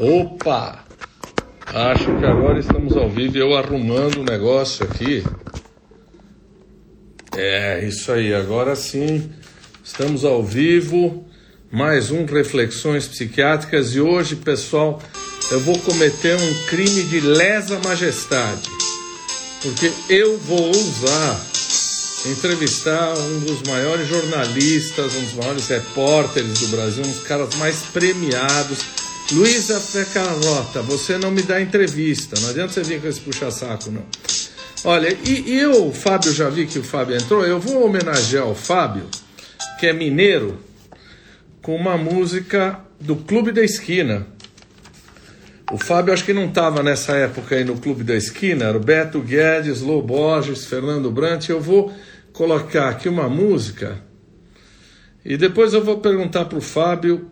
Opa! Acho que agora estamos ao vivo eu arrumando o negócio aqui. É, isso aí, agora sim. Estamos ao vivo. Mais um Reflexões Psiquiátricas e hoje, pessoal, eu vou cometer um crime de lesa majestade. Porque eu vou usar entrevistar um dos maiores jornalistas, um dos maiores repórteres do Brasil, um dos caras mais premiados. Luísa Fecarota, você não me dá entrevista, não adianta você vir com esse puxa-saco, não. Olha, e, eu, Fábio, já vi que o Fábio entrou, eu vou homenagear o Fábio, que é mineiro, com uma música do Clube da Esquina. O Fábio acho que não estava nessa época aí no Clube da Esquina, era o Beto Guedes, Lô Borges, Fernando Brant. Eu vou colocar aqui uma música e depois eu vou perguntar para o Fábio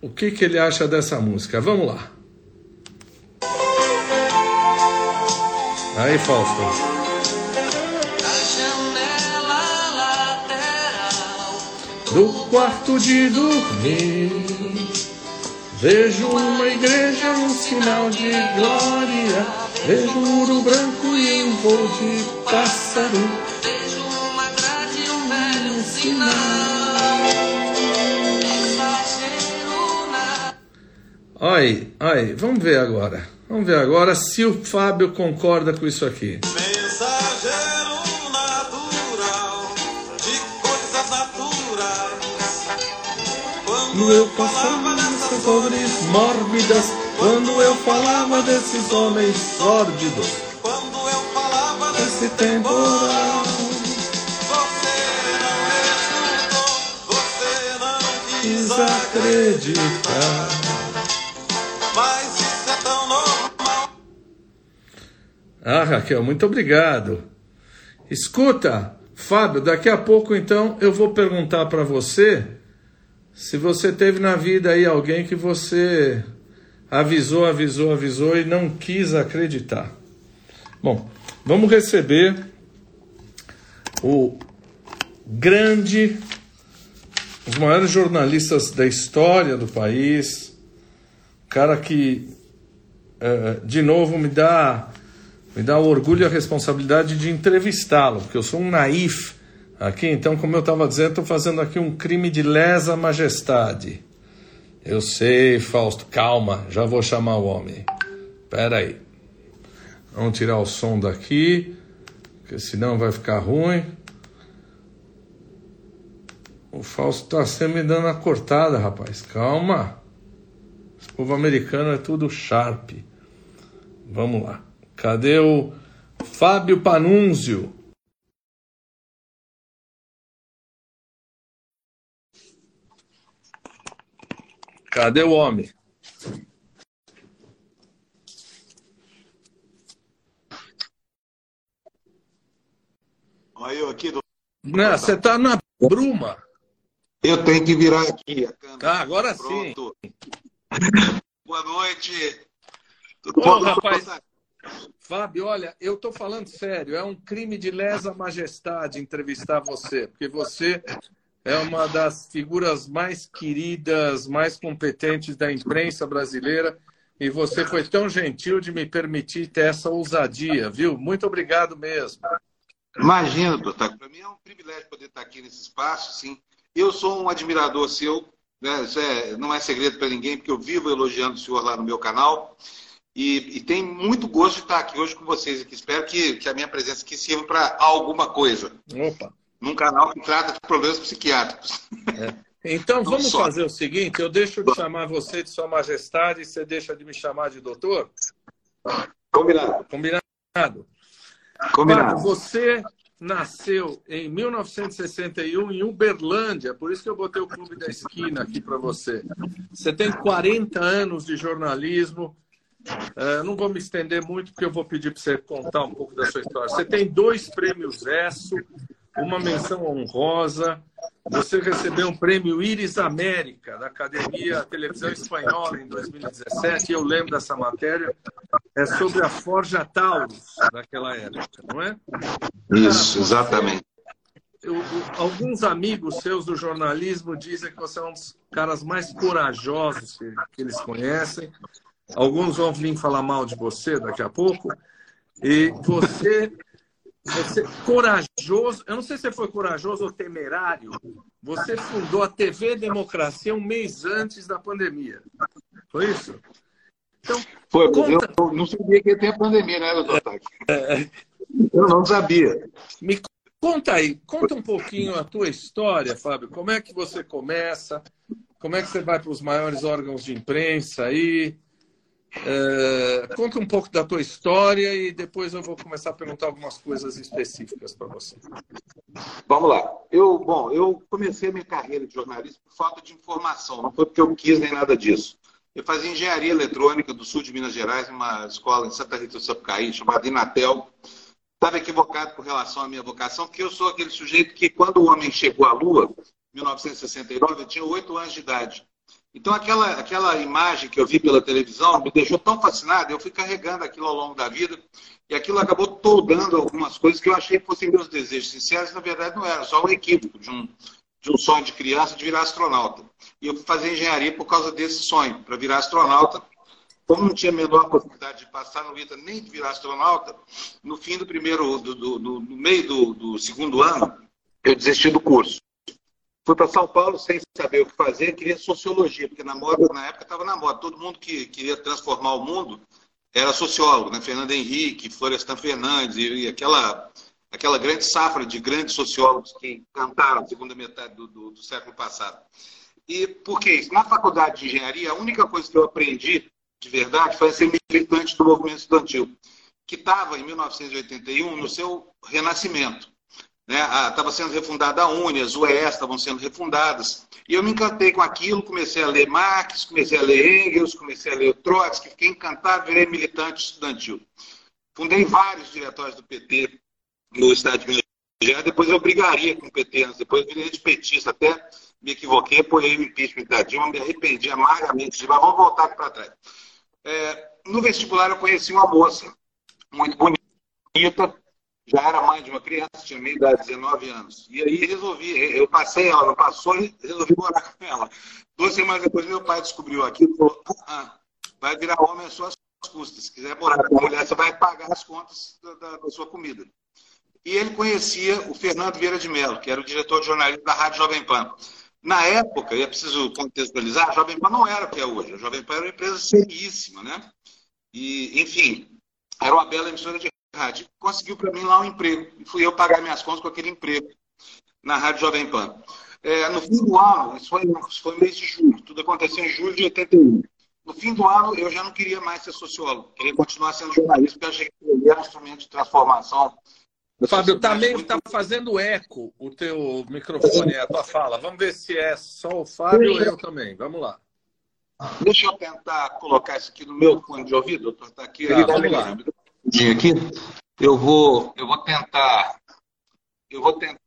o que, que ele acha dessa música. Vamos lá. Aí, Fausto. Do quarto de dormir Vejo uma igreja, um sinal de glória. Vejo um muro branco e um voo de pássaro. Vejo uma grade, um velho sinal. Oi, oi, vamos ver agora. Vamos ver agora se o Fábio concorda com isso aqui. Mensageiro natural de coisas naturais. Quando eu passava dores mórbidas quando eu falava desses homens sórdidos. Quando eu falava desse temporal. Você não escutou, você não quis acreditar. Ah, Raquel, muito obrigado. Escuta, Fábio, daqui a pouco então eu vou perguntar para você se você teve na vida aí alguém que você avisou, avisou, avisou e não quis acreditar. Bom, vamos receber o grande, os maiores jornalistas da história do país, cara que, é, de novo, me dá, me dá o orgulho e a responsabilidade de entrevistá-lo, porque eu sou um naif Aqui, então, como eu estava dizendo, estou fazendo aqui um crime de lesa majestade. Eu sei, Fausto, calma, já vou chamar o homem. Espera aí. Vamos tirar o som daqui, porque senão vai ficar ruim. O Fausto está sempre me dando a cortada, rapaz. Calma. Esse povo americano é tudo sharp. Vamos lá. Cadê o Fábio Panunzio? Cadê o homem? Olha eu aqui. Do... Não, você está na bruma. Eu tenho que virar aqui a câmera. Ah, agora Pronto. sim. Boa noite. Tudo bom, rapaz? Fábio, olha, eu estou falando sério. É um crime de lesa majestade entrevistar você, porque você é uma das figuras mais queridas, mais competentes da imprensa brasileira. E você foi tão gentil de me permitir ter essa ousadia, viu? Muito obrigado mesmo. Imagina, doutor. Para mim é um privilégio poder estar aqui nesse espaço, sim. Eu sou um admirador seu, né? É, não é segredo para ninguém, porque eu vivo elogiando o senhor lá no meu canal. E, e tem muito gosto de estar aqui hoje com vocês aqui. Espero que, que a minha presença aqui sirva para alguma coisa. Opa! num canal que trata de problemas psiquiátricos. É. Então vamos só. fazer o seguinte: eu deixo de chamar você de Sua Majestade e você deixa de me chamar de doutor? Combinado. Combinado. Combinado. você nasceu em 1961 em Uberlândia, por isso que eu botei o Clube da Esquina aqui para você. Você tem 40 anos de jornalismo. Uh, não vou me estender muito, porque eu vou pedir para você contar um pouco da sua história. Você tem dois prêmios ESSO, uma menção honrosa. Você recebeu um prêmio Iris América da Academia Televisão Espanhola em 2017. Eu lembro dessa matéria. É sobre a Forja Taurus daquela época, não é? Isso, exatamente. Eu, alguns amigos seus do jornalismo dizem que você é um dos caras mais corajosos que, que eles conhecem. Alguns vão vir falar mal de você daqui a pouco. E você, você corajoso, eu não sei se você foi corajoso ou temerário, você fundou a TV Democracia um mês antes da pandemia. Foi isso? Então, Foi, conta... eu não sabia que ia ter pandemia, né, doutor Taki? É... Eu não sabia. Me conta aí, conta um pouquinho a tua história, Fábio. Como é que você começa? Como é que você vai para os maiores órgãos de imprensa aí? É, conta um pouco da tua história e depois eu vou começar a perguntar algumas coisas específicas para você. Vamos lá. Eu, bom, eu comecei a minha carreira de jornalista por falta de informação, não foi porque eu quis nem nada disso. Eu fazia engenharia eletrônica do sul de Minas Gerais, numa escola em Santa Rita do Sapucaí, chamada Inatel. Estava equivocado com relação à minha vocação, porque eu sou aquele sujeito que, quando o homem chegou à Lua, em 1969, eu tinha oito anos de idade. Então, aquela, aquela imagem que eu vi pela televisão me deixou tão fascinado, eu fui carregando aquilo ao longo da vida, e aquilo acabou toldando algumas coisas que eu achei que fossem meus desejos sinceros, na verdade não era, só um equívoco de um, de um sonho de criança de virar astronauta. E eu fui fazer engenharia por causa desse sonho, para virar astronauta. Como não tinha a menor possibilidade de passar no ITA nem de virar astronauta, no fim do primeiro, do, do, do no meio do, do segundo ano, eu desisti do curso. Fui para São Paulo sem saber o que fazer, queria sociologia, porque na moda, na época estava na moda. Todo mundo que queria transformar o mundo era sociólogo, né? Fernando Henrique, Florestan Fernandes e, aquela, aquela grande safra de grandes sociólogos que cantaram na segunda metade do, do, do século passado. E por que isso? Na faculdade de engenharia, a única coisa que eu aprendi de verdade foi ser militante do movimento estudantil, que estava em 1981 no seu renascimento estava né? sendo refundada a UNE, as UES estavam sendo refundadas. E eu me encantei com aquilo, comecei a ler Marx, comecei a ler Engels, comecei a ler Trotsky, fiquei encantado, virei militante estudantil. Fundei vários diretórios do PT no estado de Minas Gerais, depois eu brigaria com o PT, depois eu virei de petista, até me equivoquei, apoiei o impeachment da Dilma, me arrependi amargamente, mas vamos voltar para trás. É, no vestibular eu conheci uma moça muito bonita, já era mãe de uma criança, tinha meio idade, 19 anos. E aí resolvi, eu passei, ela não passou e resolvi morar com ela. Duas semanas depois, meu pai descobriu aquilo e falou: ah, vai virar homem às suas custas. Se quiser morar com a mulher, você vai pagar as contas da, da, da sua comida. E ele conhecia o Fernando Vieira de Mello, que era o diretor de jornalismo da Rádio Jovem Pan. Na época, e é preciso contextualizar, a Jovem Pan não era o que é hoje. A Jovem Pan era uma empresa seríssima, né? E, enfim, era uma bela emissora de rádio. Conseguiu para mim lá um emprego. E fui eu pagar minhas contas com aquele emprego na Rádio Jovem Pan. É, no fim do ano, isso foi, isso foi mês de julho, tudo aconteceu em julho de 81. No fim do ano, eu já não queria mais ser sociólogo, queria continuar sendo jornalista, porque eu achei que era um instrumento de transformação. Fábio, tá meio tá fazendo eco o teu microfone, a tua fala. Vamos ver se é só o Fábio ou eu também. Vamos lá. Deixa eu tentar colocar isso aqui no meu fone de ouvido, doutor. Tá aqui. Tá, vamos lá aqui. Eu vou, eu vou tentar, eu vou tentar.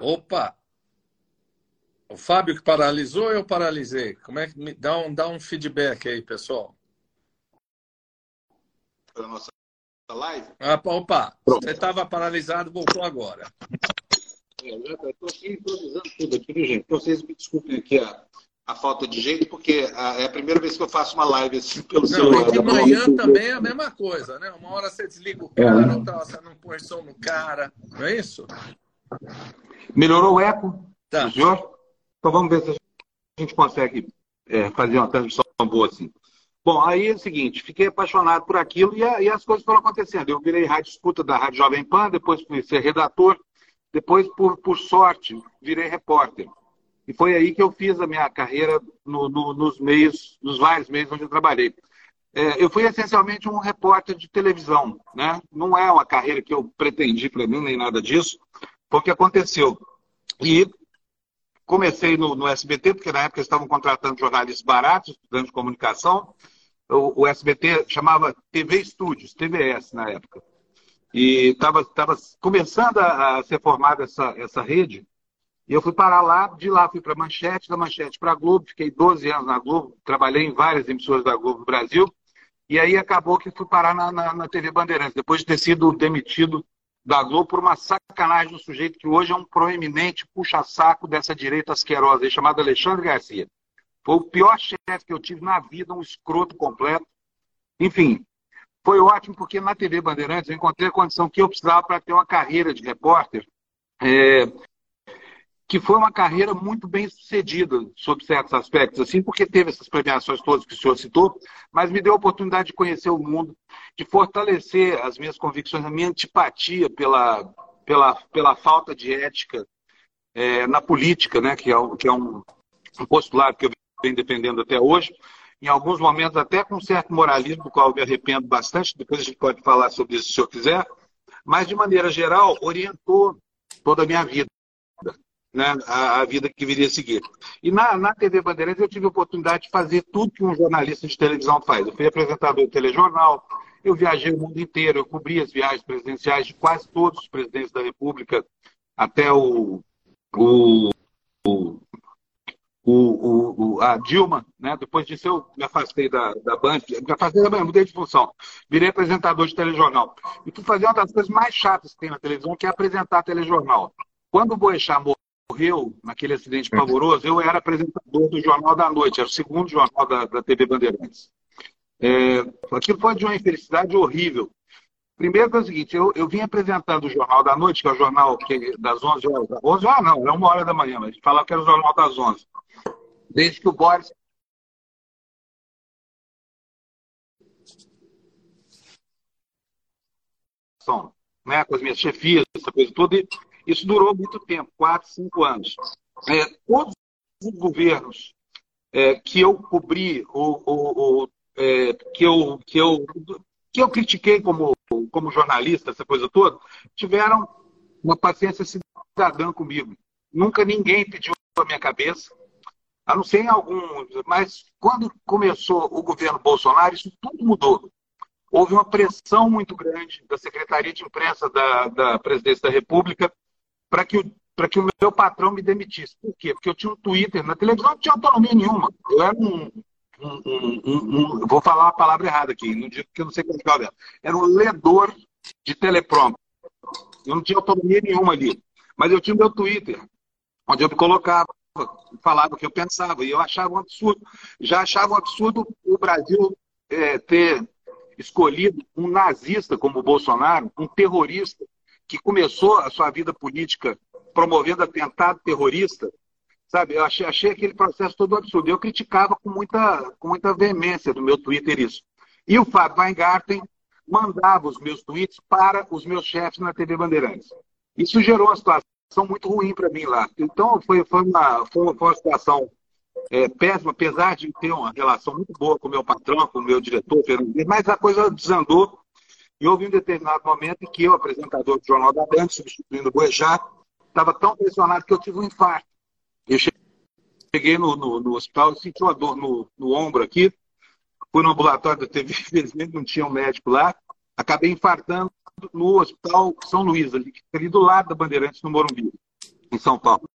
Opa! O Fábio que paralisou, eu paralisei. Como é que me dá um, dá um feedback aí, pessoal? Para nossa live? Ah, opa, Pronto. você estava paralisado, voltou agora. Estou aqui improvisando tudo aqui, viu, gente? Então, vocês me desculpem aqui a, a falta de jeito, porque a, é a primeira vez que eu faço uma live assim pelo não, celular. E de manhã também é a mesma coisa, né? Uma hora você desliga o é. cara, é. outra hora você não põe som no cara, não é isso? Melhorou o eco, tá. senhor? Então vamos ver se a gente consegue é, fazer uma transmissão boa assim. Bom, aí é o seguinte, fiquei apaixonado por aquilo e, a, e, as coisas foram acontecendo. Eu virei rádio escuta da Rádio Jovem Pan, depois fui ser redator, depois, por, por sorte, virei repórter. E foi aí que eu fiz a minha carreira no, no, nos meios, nos vários meios onde eu trabalhei. É, eu fui essencialmente um repórter de televisão, né? Não é uma carreira que eu pretendi para mim, nem nada disso. Foi o que aconteceu. E comecei no, no, SBT, porque na época eles estavam contratando jornalistas baratos, estudantes de comunicação. O, o SBT chamava TV Estúdios, TVS na época. E estava começando a, a, ser formada essa, essa rede. E eu fui parar lá, de lá fui para Manchete, da Manchete para a Globo, fiquei 12 anos na Globo, trabalhei em várias emissoras da Globo no Brasil. E aí acabou que fui parar na, na, na TV Bandeirantes, depois de ter sido demitido da Globo por uma sacanagem do sujeito que hoje é um proeminente puxa-saco dessa direita asquerosa, chamado Alexandre Garcia. Foi o pior chefe que eu tive na vida, um escroto completo. Enfim, foi ótimo porque na TV Bandeirantes eu encontrei a condição que eu precisava para ter uma carreira de repórter, é, que foi uma carreira muito bem sucedida sob certos aspectos, assim, porque teve essas premiações todas que o senhor citou, mas me deu a oportunidade de conhecer o mundo, de fortalecer as minhas convicções, a minha antipatia pela, pela, pela falta de ética é, na política, né, que é, que é um, um postulado que eu venho defendendo até hoje, em alguns momentos até com um certo moralismo, do qual eu me arrependo bastante, depois a gente pode falar sobre isso se senhor quiser, mas de maneira geral orientou toda a minha vida, né, a, a vida que viria a seguir. E na, na TV Bandeirantes eu tive a oportunidade de fazer tudo que um jornalista de televisão faz. Eu fui apresentador de telejornal, eu viajei o mundo inteiro, eu cobri as viagens presidenciais de quase todos os presidentes da República, até o, o, o o, o, a Dilma, né? depois disso eu me afastei da, da Band, me afastei da Band, mudei de função, virei apresentador de telejornal. E fui fazer uma das coisas mais chatas que tem na televisão, que é apresentar telejornal. Quando o Boechat morreu, naquele acidente pavoroso, eu era apresentador do Jornal da Noite, era o segundo jornal da, da TV Bandeirantes. É, aquilo foi de uma infelicidade horrível. Primeiro que é o seguinte, eu, eu vim apresentando o Jornal da Noite, que é o jornal que, das 11 horas. 11 horas não, era uma hora da manhã, mas falava que era o Jornal das 11 desde que o Boris né, com as minhas chefias, essa coisa toda, e isso durou muito tempo, quatro, cinco anos. É, todos os governos é, que eu cobri, ou, ou, ou é, que, eu, que, eu, que eu critiquei como, como jornalista, essa coisa toda, tiveram uma paciência cidadã comigo. Nunca ninguém pediu a minha cabeça, a não ser em alguns, mas quando começou o governo Bolsonaro, isso tudo mudou. Houve uma pressão muito grande da Secretaria de Imprensa da, da Presidência da República para que, o, que o meu patrão me demitisse. Por quê? Porque eu tinha um Twitter, na televisão não tinha autonomia nenhuma. Eu era um. Um, um, um vou falar a palavra errada aqui, não digo que eu não sei como é dela. Era um ledor de teleprompter. Eu não tinha autonomia nenhuma ali. Mas eu tinha o meu Twitter, onde eu me colocava falava o que eu pensava, e eu achava um absurdo. Já achava um absurdo o Brasil é, ter escolhido um nazista como o Bolsonaro, um terrorista, que começou a sua vida política promovendo atentado terrorista, sabe? Eu achei, achei aquele processo todo absurdo. Eu criticava com muita, com muita veemência no meu Twitter isso. E o Fábio Weingarten mandava os meus tweets para os meus chefes na TV Bandeirantes. Isso gerou uma situação muito ruim para mim lá. Então, foi, foi, uma, foi uma, foi uma situação é, péssima, apesar de ter uma relação muito boa com o meu patrão, com o meu diretor, mas a coisa desandou. E houve um determinado momento em que eu, apresentador do Jornal da Band, substituindo o Boechat, estava tão pressionado que eu tive um infarto. Eu cheguei no, no, no hospital, senti uma dor no, no ombro aqui, fui no ambulatório da TV, infelizmente não tinha um médico lá, acabei infartando no Hospital São Luís, ali, ali do lado da Bandeirantes, no Morumbi, em São Paulo.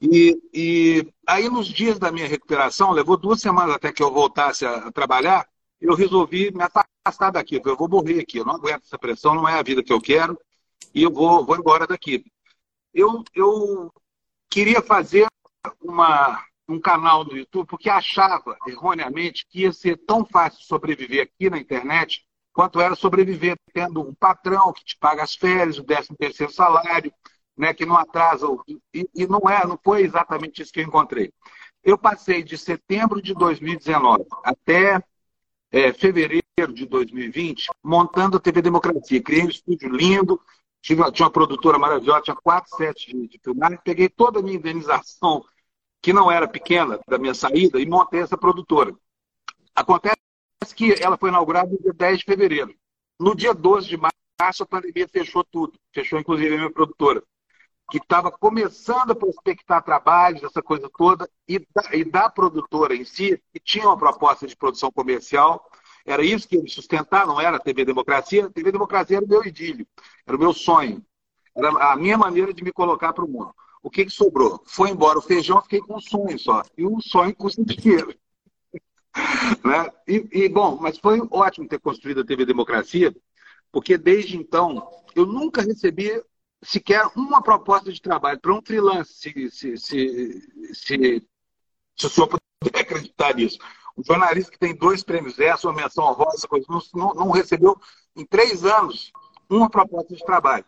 E, e, aí, nos dias da minha recuperação, levou duas semanas até que eu voltasse a, a trabalhar, eu resolvi me afastar daqui. Eu vou morrer aqui, eu não aguento essa pressão, não é a vida que eu quero, e eu vou, vou embora daqui. Eu, eu queria fazer uma, um canal no YouTube, porque achava, erroneamente, que ia ser tão fácil sobreviver aqui na internet quanto era sobreviver tendo um patrão que te paga as férias, o 13 terceiro salário, né, que não atrasa. E, e não é, não foi exatamente isso que eu encontrei. Eu passei de setembro de 2019 até é, fevereiro de 2020 montando a TV Democracia. Criei um estúdio lindo, tinha, tinha uma produtora maravilhosa, tinha quatro sets de, de filmagem, peguei toda a minha indenização, que não era pequena, da minha saída, e montei essa produtora. Acontece que ela foi inaugurada no dia 10 de fevereiro. No dia 12 de março, a pandemia fechou tudo. Fechou, inclusive, a minha produtora. Que estava começando a prospectar trabalhos, essa coisa toda, e da, e da, produtora em si, que tinha uma proposta de produção comercial. Era isso que me sustentar, não era a TV Democracia. A TV Democracia era o meu idílio, era o meu sonho. Era a minha maneira de me colocar para o mundo. O que, que sobrou? Foi embora o feijão, fiquei com um sonho só. E o sonho custa dinheiro. né? E, e, bom, mas foi ótimo ter construído a TV Democracia, porque desde então eu nunca recebi sequer uma proposta de trabalho para um freelance, se, se, se, se, se o senhor puder acreditar nisso. Um jornalista que tem dois prêmios essa, uma menção honrosa, não, não recebeu em três anos uma proposta de trabalho.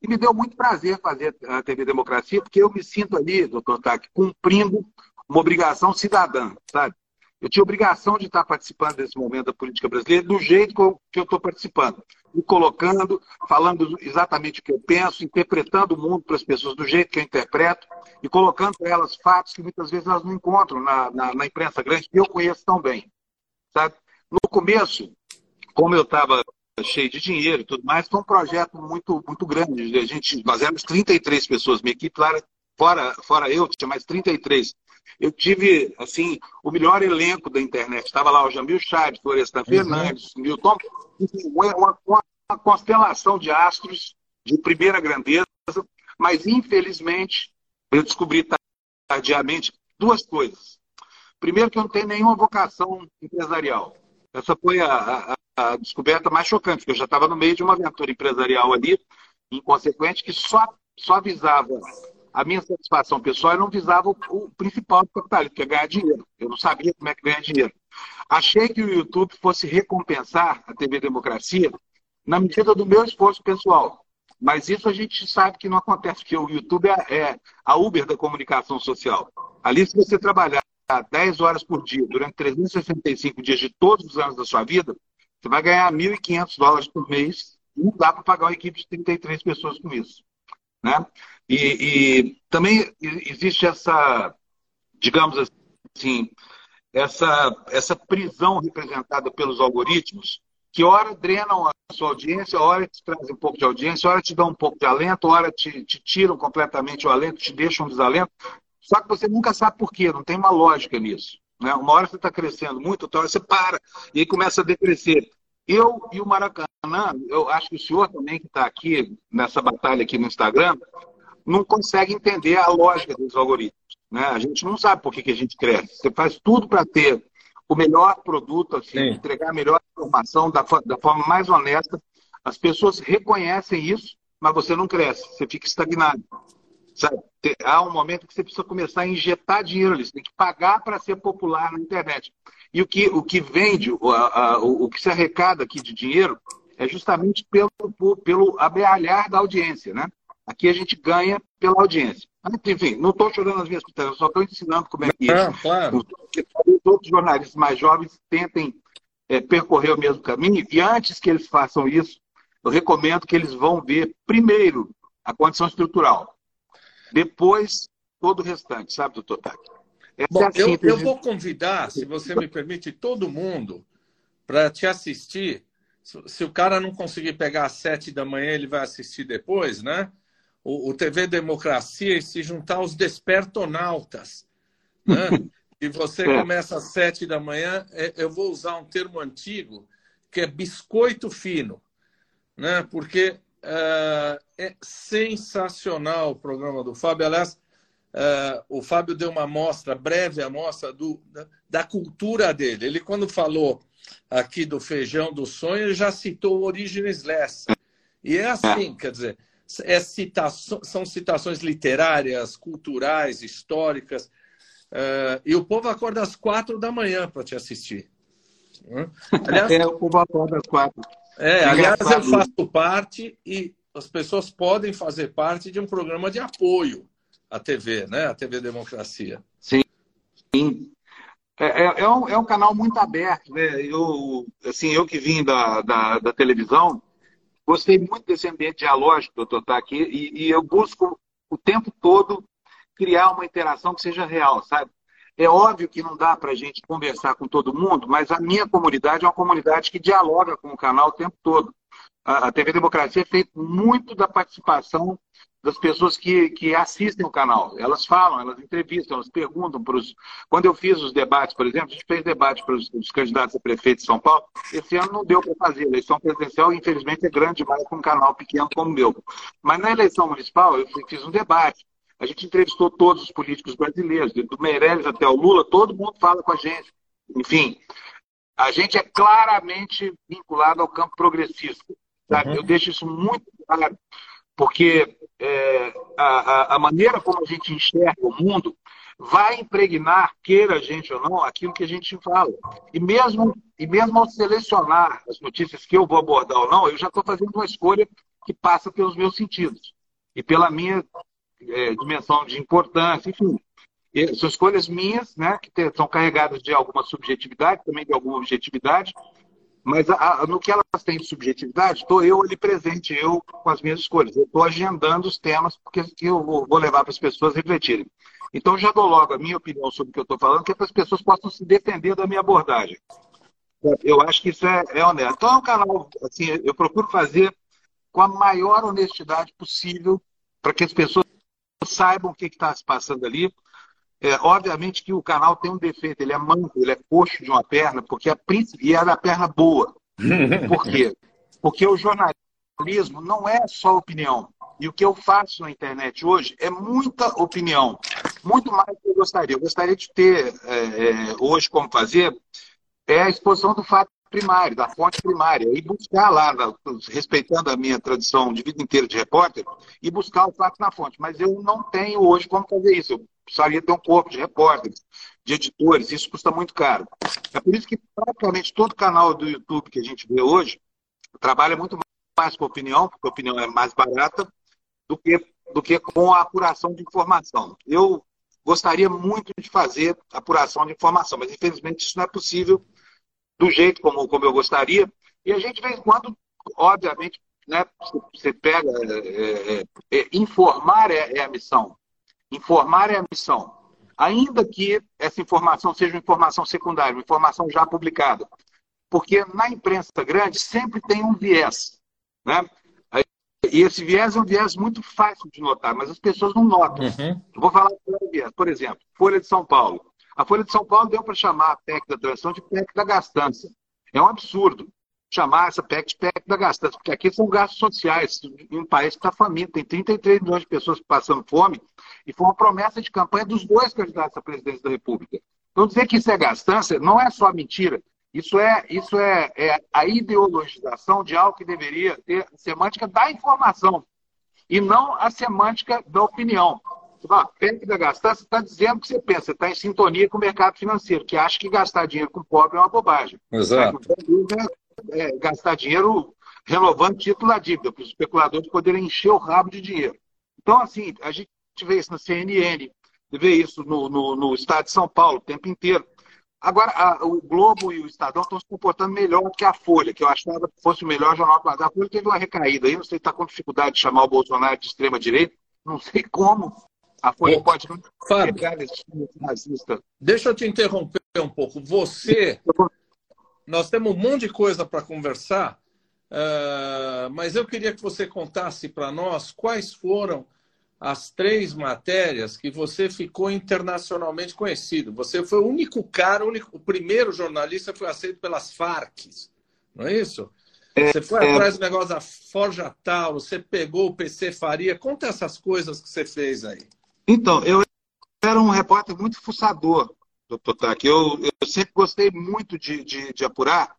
E me deu muito prazer fazer a TV Democracia, porque eu me sinto ali, doutor Tac, cumprindo uma obrigação cidadã, sabe? Eu tinha obrigação de estar participando desse momento da política brasileira do jeito que eu estou participando. Me colocando, falando exatamente o que eu penso, interpretando o mundo para as pessoas do jeito que eu interpreto e colocando para elas fatos que muitas vezes elas não encontram na, na, na imprensa grande, que eu conheço tão bem. Sabe? No começo, como eu estava cheio de dinheiro e tudo mais, foi um projeto muito, muito grande. A gente, nós éramos 33 pessoas, minha equipe lá, fora, fora eu, tinha mais 33. Eu tive, assim, o melhor elenco da internet. Estava lá o Jamil Chaves, Florestan uhum. Fernandes, Milton, uma, uma, uma constelação de astros de primeira grandeza, mas infelizmente eu descobri tardiamente duas coisas. Primeiro, que eu não tenho nenhuma vocação empresarial. Essa foi a, a, a descoberta mais chocante, porque eu já estava no meio de uma aventura empresarial ali, inconsequente, que só, só visava a minha satisfação pessoal e não visava o, o principal do capitalismo, que é ganhar dinheiro. Eu não sabia como é que ganhar dinheiro. Achei que o YouTube fosse recompensar a TV Democracia na medida do meu esforço pessoal. Mas isso a gente sabe que não acontece, porque o YouTube é, é a Uber da comunicação social. Ali, se você trabalhar 10 horas por dia, durante 365 dias de todos os anos da sua vida, você vai ganhar 1.500 dólares por mês. E não dá para pagar uma equipe de 33 pessoas com isso. Né? E, e também existe essa, digamos assim, essa, essa prisão representada pelos algoritmos, que ora drenam a sua audiência, ora te trazem um pouco de audiência, ora te dão um pouco de alento, ora te, te tiram completamente o alento, te deixam um desalento. Só que você nunca sabe por quê, não tem uma lógica nisso. Né? Uma hora você está crescendo muito, outra hora você para, e aí começa a decrescer. Eu e o Maracanã, eu acho que o senhor também que está aqui nessa batalha aqui no Instagram, não consegue entender a lógica dos algoritmos. Né? A gente não sabe por que, que a gente cresce. Você faz tudo para ter o melhor produto, assim, entregar a melhor informação da, da forma mais honesta. As pessoas reconhecem isso, mas você não cresce, você fica estagnado. Sabe? Há um momento que você precisa começar a injetar dinheiro ali, você tem que pagar para ser popular na internet. E o que, o que vende, o, a, o, o que se arrecada aqui de dinheiro é justamente pelo, pelo abealhar da audiência, né? Aqui a gente ganha pela audiência. Mas, enfim, não estou chorando as minhas pitangas, só estou ensinando como é que é. Não, claro. Os jornalistas mais jovens tentem é, percorrer o mesmo caminho e antes que eles façam isso, eu recomendo que eles vão ver primeiro a condição estrutural. Depois, todo o restante, sabe, doutor Tac? Bom, eu, eu vou convidar, se você me permite, todo mundo para te assistir. Se, o cara não conseguir pegar às sete da manhã, ele vai assistir depois, né? O, o TV Democracia e se juntar aos despertonautas. Né? e você é. começa às sete da manhã, é, eu vou usar um termo antigo, que é biscoito fino. Né? Porque Uh, é sensacional o programa do Fábio. Aliás, uh, o Fábio deu uma amostra, breve amostra do, da, da, cultura dele. Ele, quando falou aqui do feijão do sonho, ele já citou Origines Less. E é assim, quer dizer, é são citações literárias, culturais, históricas. Uh, e o povo acorda às quatro da manhã para te assistir. Aliás, é, o povo acorda às quatro. É, aliás, eu faço parte e as pessoas podem fazer parte de um programa de apoio à TV, né? A TV Democracia. Sim. Sim. É, é, é, um, é um canal muito aberto, né? Eu, assim, eu que vim da, da, da televisão, gostei muito desse ambiente dialógico, doutor, estar aqui, e, e eu busco o tempo todo criar uma interação que seja real, sabe? É óbvio que não dá para a gente conversar com todo mundo, mas a minha comunidade é uma comunidade que dialoga com o canal o tempo todo. A TV Democracia é feita muito da participação das pessoas que, que assistem o canal. Elas falam, elas entrevistam, elas perguntam para os. Quando eu fiz os debates, por exemplo, a gente fez debate para os, os candidatos a prefeito de São Paulo. Esse ano não deu para fazer. A eleição presidencial, infelizmente, é grande demais para um canal pequeno como o meu. Mas na eleição municipal, eu fiz um debate. A gente entrevistou todos os políticos brasileiros, do Meirelles até o Lula, todo mundo fala com a gente. Enfim, a gente é claramente vinculado ao campo progressista. Uhum. Eu deixo isso muito claro, porque é, a, a maneira como a gente enxerga o mundo vai impregnar, queira a gente ou não, aquilo que a gente fala. E mesmo, e mesmo ao selecionar as notícias que eu vou abordar ou não, eu já estou fazendo uma escolha que passa pelos meus sentidos e pela minha é, dimensão de importância, enfim. São escolhas minhas, né, que são carregadas de alguma subjetividade, também de alguma objetividade, mas a, a, no que elas têm de subjetividade, estou eu ali presente, eu com as minhas escolhas. Eu estou agendando os temas porque eu vou, vou levar para as pessoas refletirem. Então, já dou logo a minha opinião sobre o que eu estou falando, que é para as pessoas possam se defender da minha abordagem. Eu acho que isso é, é honesto. Então, é um canal, assim, eu procuro fazer com a maior honestidade possível para que as pessoas saibam o que está se passando ali. É, obviamente que o canal tem um defeito, ele é manco, ele é coxo de uma perna, porque a e é da perna boa. Por quê? Porque o jornalismo não é só opinião. E o que eu faço na internet hoje é muita opinião, muito mais do que eu gostaria. Eu gostaria de ter é, é, hoje como fazer é a exposição do fato primário, da fonte primária, e buscar lá, respeitando a minha tradição de vida inteira de repórter, e buscar o fato na fonte. Mas eu não tenho hoje como fazer isso. Eu precisaria ter um corpo de repórteres, de editores, isso custa muito caro. É por isso que praticamente todo canal do YouTube que a gente vê hoje trabalha muito mais com opinião, porque a opinião é mais barata, do que, do que com a apuração de informação. Eu gostaria muito de fazer apuração de informação, mas infelizmente isso não é possível do jeito como, como eu gostaria. E a gente, de vez em quando, obviamente, né, você pega. É, é, é, informar é, é, a missão. Informar é a missão. Ainda que essa informação seja uma informação secundária, uma informação já publicada. Porque na imprensa grande sempre tem um viés. Né? E esse viés é um viés muito fácil de notar, mas as pessoas não notam. Uhum. vou falar um viés. Por exemplo, Folha de São Paulo. A Folha de São Paulo deu para chamar a PEC da transição de PEC da gastança. É um absurdo chamar essa PEC de PEC da gastança, porque aqui são gastos sociais em um país que está faminto, tem 33 milhões de pessoas passando fome, e foi uma promessa de campanha dos dois candidatos à presidência da República. Então, dizer que isso é gastança não é só mentira, isso é, isso é, é a ideologização de algo que deveria ter a semântica da informação e não a semântica da opinião. Ah, PEC da gastança está dizendo que você pensa, está em sintonia com o mercado financeiro, que acha que gastar dinheiro com pobre é uma bobagem. Exato. É, gastar dinheiro renovando título da dívida, para os especuladores poderem encher o rabo de dinheiro. Então, assim, a gente vê isso na CNN, vê isso no, no, no Estado de São Paulo o tempo inteiro. Agora, a, o Globo e o Estadão estão se comportando melhor que a Folha, que eu achava que fosse o melhor jornal do Brasil. A Folha teve uma recaída aí, não sei se está com dificuldade de chamar o Bolsonaro de extrema-direita, não sei como. A Folha Bom, pode Fábio, nazista. Deixa eu te interromper um pouco. Você, nós temos um monte de coisa para conversar, uh, mas eu queria que você contasse para nós quais foram as três matérias que você ficou internacionalmente conhecido. Você foi o único cara, o, único, o primeiro jornalista que foi aceito pelas Farc, não é isso? É, você foi é... atrás do negócio da Forja Tal, você pegou o PC Faria. Conta essas coisas que você fez aí. Então, eu era um repórter muito fuçador, Eu, eu sempre gostei muito de, de, de apurar.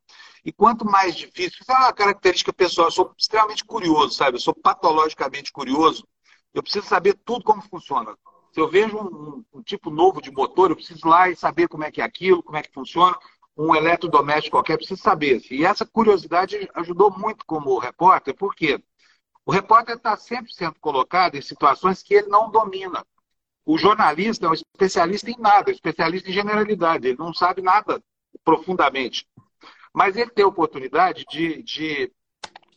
E quanto mais difícil, isso é uma característica pessoal, eu sou extremamente curioso, sabe? Eu sou patologicamente curioso. Eu preciso saber tudo como funciona. Se eu vejo um, um, tipo novo de motor, eu preciso ir lá e saber como é que é aquilo, como é que funciona. Um eletrodoméstico qualquer, eu preciso saber. E essa curiosidade ajudou muito como repórter, porque o repórter está sempre sendo colocado em situações que ele não domina. O jornalista é um especialista em nada, especialista em generalidade, ele não sabe nada profundamente. Mas ele tem a oportunidade de, de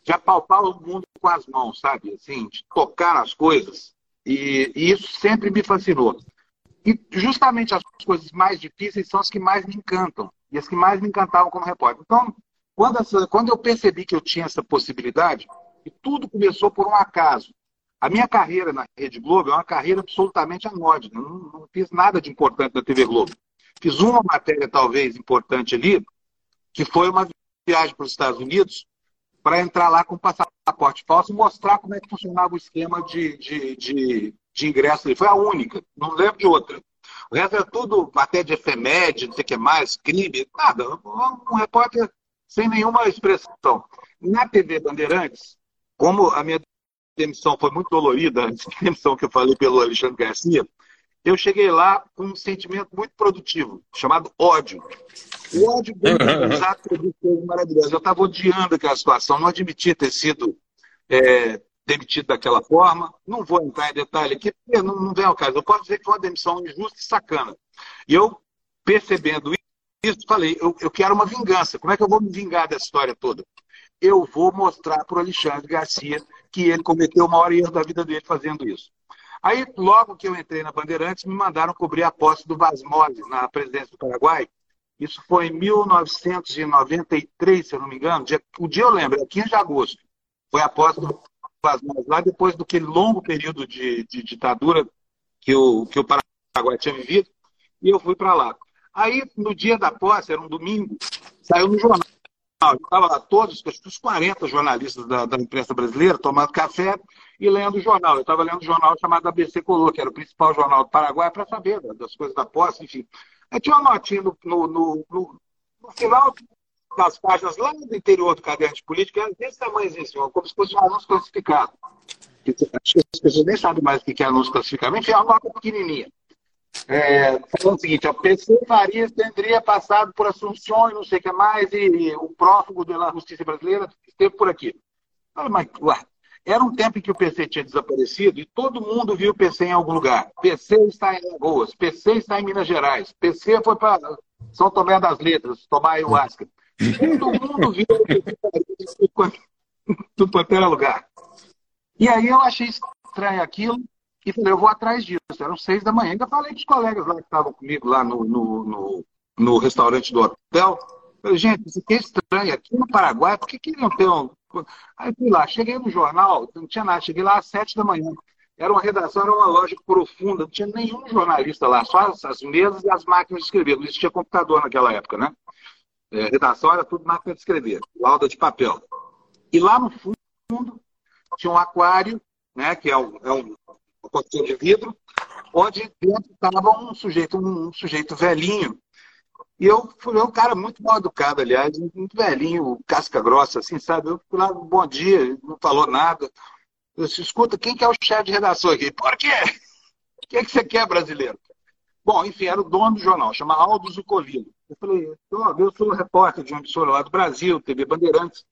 de apalpar o mundo com as mãos, sabe? Assim, de tocar nas coisas. E, e, isso sempre me fascinou. E justamente as coisas mais difíceis são as que mais me encantam. E as que mais me encantavam como repórter. Então, quando, essa, quando eu percebi que eu tinha essa possibilidade, e tudo começou por um acaso. A minha carreira na Rede Globo é uma carreira absolutamente anódina. Não, não fiz nada de importante na TV Globo. Fiz uma matéria, talvez, importante ali, que foi uma viagem para os Estados Unidos para entrar lá com passaporte falso e mostrar como é que funcionava o esquema de, de, de, de ingresso. Foi a única, não lembro de outra. O resto é tudo até de efeméride, não sei o que mais, crime, nada. Um repórter sem nenhuma expressão. Na TV Bandeirantes, como a minha demissão foi muito dolorida, a demissão que eu falei pelo Alexandre Garcia, eu cheguei lá com um sentimento muito produtivo, chamado ódio. O ódio maravilhosas. Eu estava odiando aquela situação, não admitia ter sido é, demitido daquela forma. Não vou entrar em detalhe aqui, porque não, não vem ao caso. Eu posso dizer que foi uma demissão injusta e sacana. E eu, percebendo isso, falei, eu, eu quero uma vingança. Como é que eu vou me vingar dessa história toda? Eu vou mostrar para o Alexandre Garcia que ele cometeu o maior erro da vida dele fazendo isso. Aí, logo que eu entrei na Bandeirantes, me mandaram cobrir a posse do Vasmose na presidência do Paraguai. Isso foi em 1993, se eu não me engano. O dia eu lembro, é 15 de agosto. Foi a posse do Vasmose lá, depois daquele longo período de, de ditadura que o, que o Paraguai tinha vivido. E eu fui para lá. Aí, no dia da posse, era um domingo, saiu no jornal Estava lá todos, os 40 jornalistas da, da, imprensa brasileira tomando café e lendo o jornal. Eu estava lendo um jornal chamado ABC Color, que era o principal jornal do Paraguai, para saber das coisas da posse, enfim. Aí tinha uma notinha no, no, no, no, final das páginas lá do interior do caderno de política, desse tamanhozinho, assim, como se fosse um anúncio classificado. Acho que as pessoas nem sabem mais o que é anúncio classificado. Enfim, é uma nota pequenininha é, falando o seguinte, a PC Farias teria passado por Assunção e não sei o que mais, e, e o prófugo da justiça brasileira esteve por aqui. Mas, ué, era um tempo em que o PC tinha desaparecido e todo mundo viu o PC em algum lugar. PC está em Lagoas, PC está em Minas Gerais, PC foi para São Tomé das Letras, tomar ayahuasca. Todo mundo viu o PC tudo quanto era lugar. E aí eu achei estranho aquilo, e falei, eu vou atrás disso. Eram seis da manhã. Ainda falei com os colegas lá que estavam comigo lá no, no, no, no restaurante do hotel. Falei, gente, isso aqui é estranho. Aqui no Paraguai, por que, que não tem um. Aí fui lá, cheguei no jornal, não tinha nada, cheguei lá às sete da manhã. Era uma redação, era uma loja profunda, não tinha nenhum jornalista lá, só as, as mesas e as máquinas de escrever. Não existia computador naquela época, né? É, redação era tudo máquina de escrever, lauda de papel. E lá no fundo tinha um aquário, né, que é um, é um uma cortina de vidro, onde dentro estava um sujeito, um, sujeito velhinho. E eu fui um cara muito mal educado, aliás, muito velhinho, casca grossa, assim, sabe? Eu fui lá, bom dia, não falou nada. Eu disse, escuta, quem que é o chefe de redação aqui? Por quê? O que, é que você quer, brasileiro? Bom, enfim, era o dono do jornal, chama Aldo Zucolino. Eu falei, eu sou repórter de uma emissora lá do Brasil, TV Bandeirantes.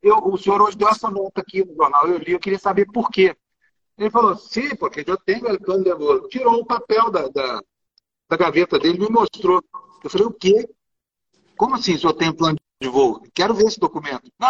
Eu, o senhor hoje deu essa nota aqui no jornal, eu li, eu queria saber por quê. Ele falou, sim, porque eu tenho o plano de voo. Tirou o papel da, da, da gaveta dele e me mostrou. Eu falei, o quê? Como assim o senhor tem plano de voo? Quero ver esse documento. Não!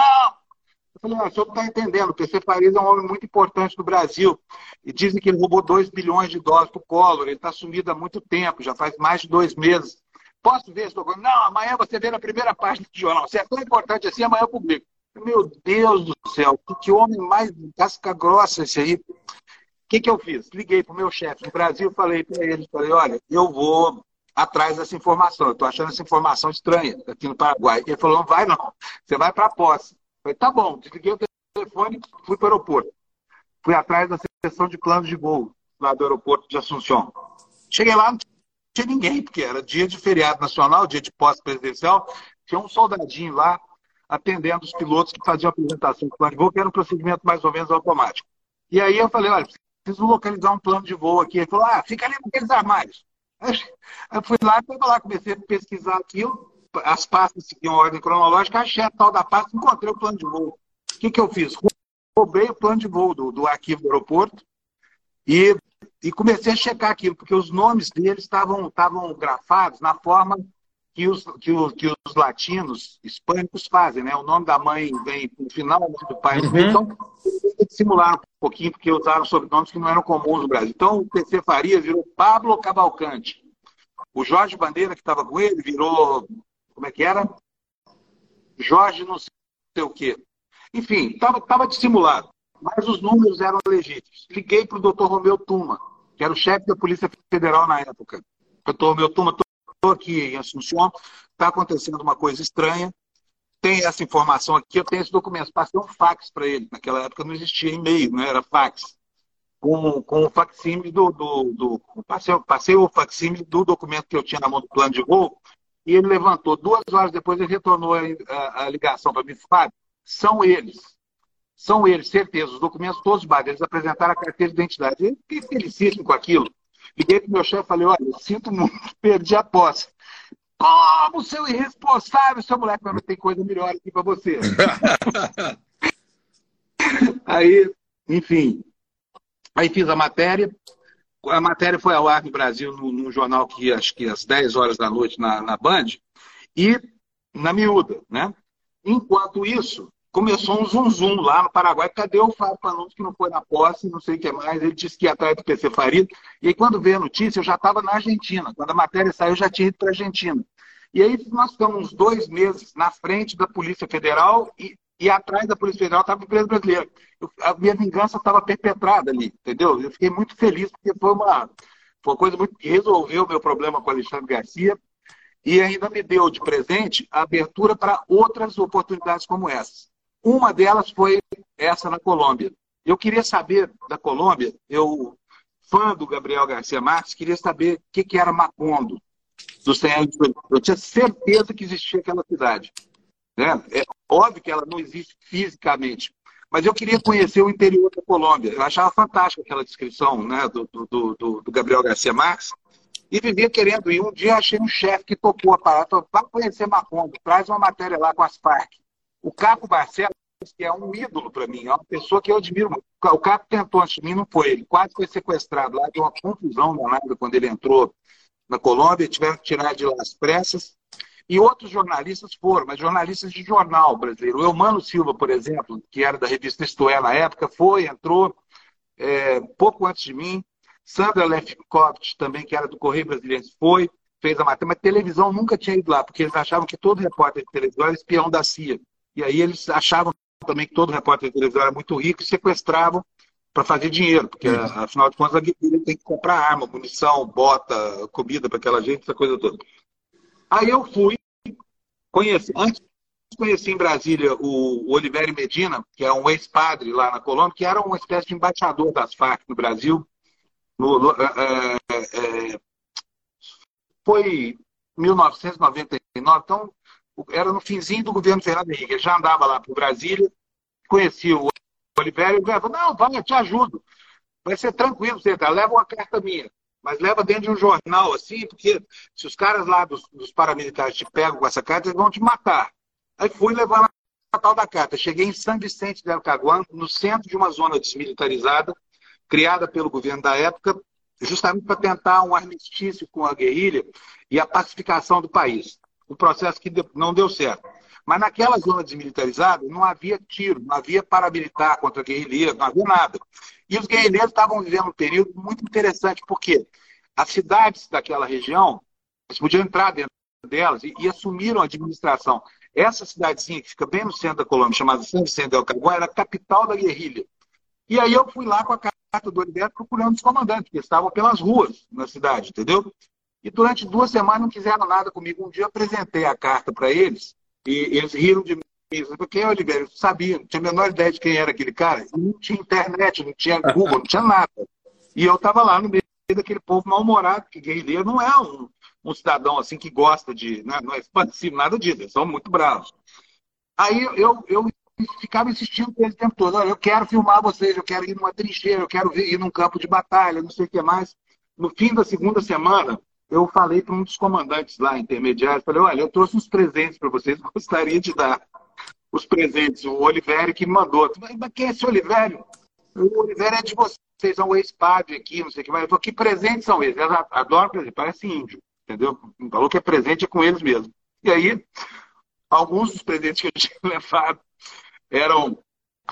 Eu falei, ah, o senhor não está entendendo. O PC Paris é um homem muito importante no Brasil. E dizem que ele roubou 2 bilhões de dólares para o Collor. Ele está sumido há muito tempo, já faz mais de dois meses. Posso ver esse documento? Não, amanhã você vê na primeira página do jornal. Se é tão importante assim, amanhã eu publico. Meu Deus do céu, que, que homem mais casca grossa esse aí. O que, que eu fiz? Liguei para o meu chefe no Brasil, falei para ele, falei, olha, eu vou atrás dessa informação, eu estou achando essa informação estranha aqui no Paraguai. Ele falou, não vai não, você vai para a posse. Eu falei, tá bom, desliguei o telefone fui para o aeroporto. Fui atrás da sessão de planos de voo lá do aeroporto de Assunção. Cheguei lá, não tinha ninguém, porque era dia de feriado nacional, dia de posse presidencial, tinha um soldadinho lá, atendendo os pilotos que faziam a apresentação do plano de voo, que era um procedimento mais ou menos automático. E aí eu falei, olha, preciso localizar um plano de voo aqui. Ele falou, ah, fica ali naqueles armários. Eu fui lá, estava lá, comecei a pesquisar aquilo, as pastas seguiam ordem cronológica, achei a tal da pasta, encontrei o plano de voo. O que, que eu fiz? Roubei o plano de voo do, do arquivo do aeroporto e, e comecei a checar aquilo, porque os nomes deles estavam grafados na forma que os, que os, que os latinos hispânicos fazem, né? O nome da mãe vem no final, o nome do pai uhum. Então, tem que simular um pouquinho, porque usaram sobrenomes que não eram comuns no Brasil. Então, o PC Farias virou Pablo Cavalcante. O Jorge Bandeira, que estava com ele, virou. Como é que era? Jorge não sei o quê. Enfim, estava dissimulado. Mas os números eram legítimos. Liguei para o doutor Romeu Tuma, que era o chefe da Polícia Federal na época. Doutor Romeu Tuma, estou aqui em Assunção, está acontecendo uma coisa estranha, tem essa informação aqui, eu tenho esse documento. Passei um fax para ele. Naquela época não existia e-mail, não era fax. Com, com o facsímile do. do, do passei, passei o facsímile do documento que eu tinha na mão do plano de voo, e ele levantou. Duas horas depois ele retornou a, a, a ligação para mim. Fábio, são eles. São eles, certeza. Os documentos todos batem. Eles apresentaram a carteira de identidade. Eu fiquei felicíssimo com aquilo. Liguei para o meu chefe e falei, olha, eu sinto muito, perdi a posse. Como seu irresponsável, seu moleque, mas não tem coisa melhor aqui para você. aí, enfim, aí fiz a matéria. A matéria foi ao ar no Brasil, num, jornal que acho que às 10 horas da noite na, na Band, e na miúda, né? Enquanto isso, começou um zum zum lá no Paraguai. Cadê o Fábio Panunzi que não foi na posse, não sei o que mais? Ele disse que ia atrás do PC Farid. E aí, quando veio a notícia, eu já estava na Argentina. Quando a matéria saiu, eu já tinha ido para a Argentina. E aí nós ficamos uns dois meses na frente da Polícia Federal e, e atrás da Polícia Federal estava a empresa brasileira. Eu, a minha vingança estava perpetrada ali, entendeu? Eu fiquei muito feliz porque foi uma, foi uma coisa muito que resolveu o meu problema com o Alexandre Garcia e ainda me deu de presente a abertura para outras oportunidades como essas. Uma delas foi essa na Colômbia. Eu queria saber da Colômbia, eu, fã do Gabriel Garcia Marques, queria saber o que, que era Macondo, do 100 anos de Eu tinha certeza que existia aquela cidade. Né? É óbvio que ela não existe fisicamente, mas eu queria conhecer o interior da Colômbia. Eu achava fantástica aquela descrição né, do, do, do, do Gabriel Garcia Marques e vivia querendo ir. Um dia achei um chefe que topou a parada, vai conhecer Macondo, traz uma matéria lá com as Farc. O Caco Barcelos, que é um ídolo para mim, é uma pessoa que eu admiro muito. O Caco tentou antes de mim, não foi. Ele quase foi sequestrado lá, deu uma confusão danada quando ele entrou na Colômbia, tiveram que tirar de lá as pressas. E outros jornalistas foram, mas jornalistas de jornal brasileiro. O Eumano Silva, por exemplo, que era da revista Isto É na época, foi, entrou é, pouco antes de mim. Sandra Lefkovic, também, que era do Correio Brasileiro, foi, fez a matéria, mas televisão nunca tinha ido lá, porque eles achavam que todo repórter de televisão era espião da CIA. E aí eles achavam também que todo repórter de televisão era muito rico e sequestravam para fazer dinheiro, porque afinal de contas a guerrilha tem que comprar arma, munição, bota, comida para aquela gente, essa coisa toda. Aí eu fui, conheci, antes conheci em Brasília o Oliveira Medina, que é um ex-padre lá na Colômbia, que era uma espécie de embaixador das Farc no Brasil. No, no, é, é foi 1999, então era no finzinho do governo Fernando Henrique. Ele já andava lá para Brasília, conhecia o Oliveira e o falou, não, vai, eu te ajudo. Vai ser tranquilo, você tá? leva uma carta minha. Mas leva dentro de um jornal, assim, porque se os caras lá dos, dos paramilitares te pegam com essa carta, eles vão te matar. Aí fui levar a tal da carta. Cheguei em São Vicente del Caguán, no centro de uma zona desmilitarizada, criada pelo governo da época, justamente para tentar um armistício com a guerrilha e a pacificação do país um processo que não deu certo. Mas naquela zona desmilitarizada não havia tiro, não havia paramilitar contra guerrilheiros, não havia nada. E os guerrilheiros estavam vivendo um período muito interessante, porque as cidades daquela região, eles podiam entrar dentro delas e, e assumiram a administração. Essa cidadezinha que fica bem no centro da Colômbia, chamada São Vicente del Caguá, era a capital da guerrilha. E aí eu fui lá com a carta do Oliveira procurando os comandantes, que estavam pelas ruas na cidade, entendeu? E durante duas semanas não quiseram nada comigo. Um dia eu apresentei a carta para eles e eles riram de mim. Quem é Oliveira? Eu sabia, não tinha a menor ideia de quem era aquele cara. Não tinha internet, não tinha Google, não tinha nada. E eu estava lá no meio daquele povo mal-humorado, que guerrilheiro não é um, um, cidadão assim que gosta de. Né, não é expansivo, nada disso, eles são muito bravos. Aí eu, eu ficava insistindo com eles o tempo todo: Olha, eu quero filmar vocês, eu quero ir numa trincheira, eu quero ir num campo de batalha, não sei o que mais. No fim da segunda semana, eu falei para um dos comandantes lá, intermediários, falei, olha, eu trouxe uns presentes para vocês, gostaria de dar os presentes. O Olivério que me mandou. Mas quem é esse Olivério? O Olivério é de vocês, é um ex-padre aqui, não sei o que mais. Eu falei, que presentes são eles? Eles adoram presente, parece índio, entendeu? Falou que é presente é com eles mesmo. E aí, alguns dos presentes que eu tinha levado eram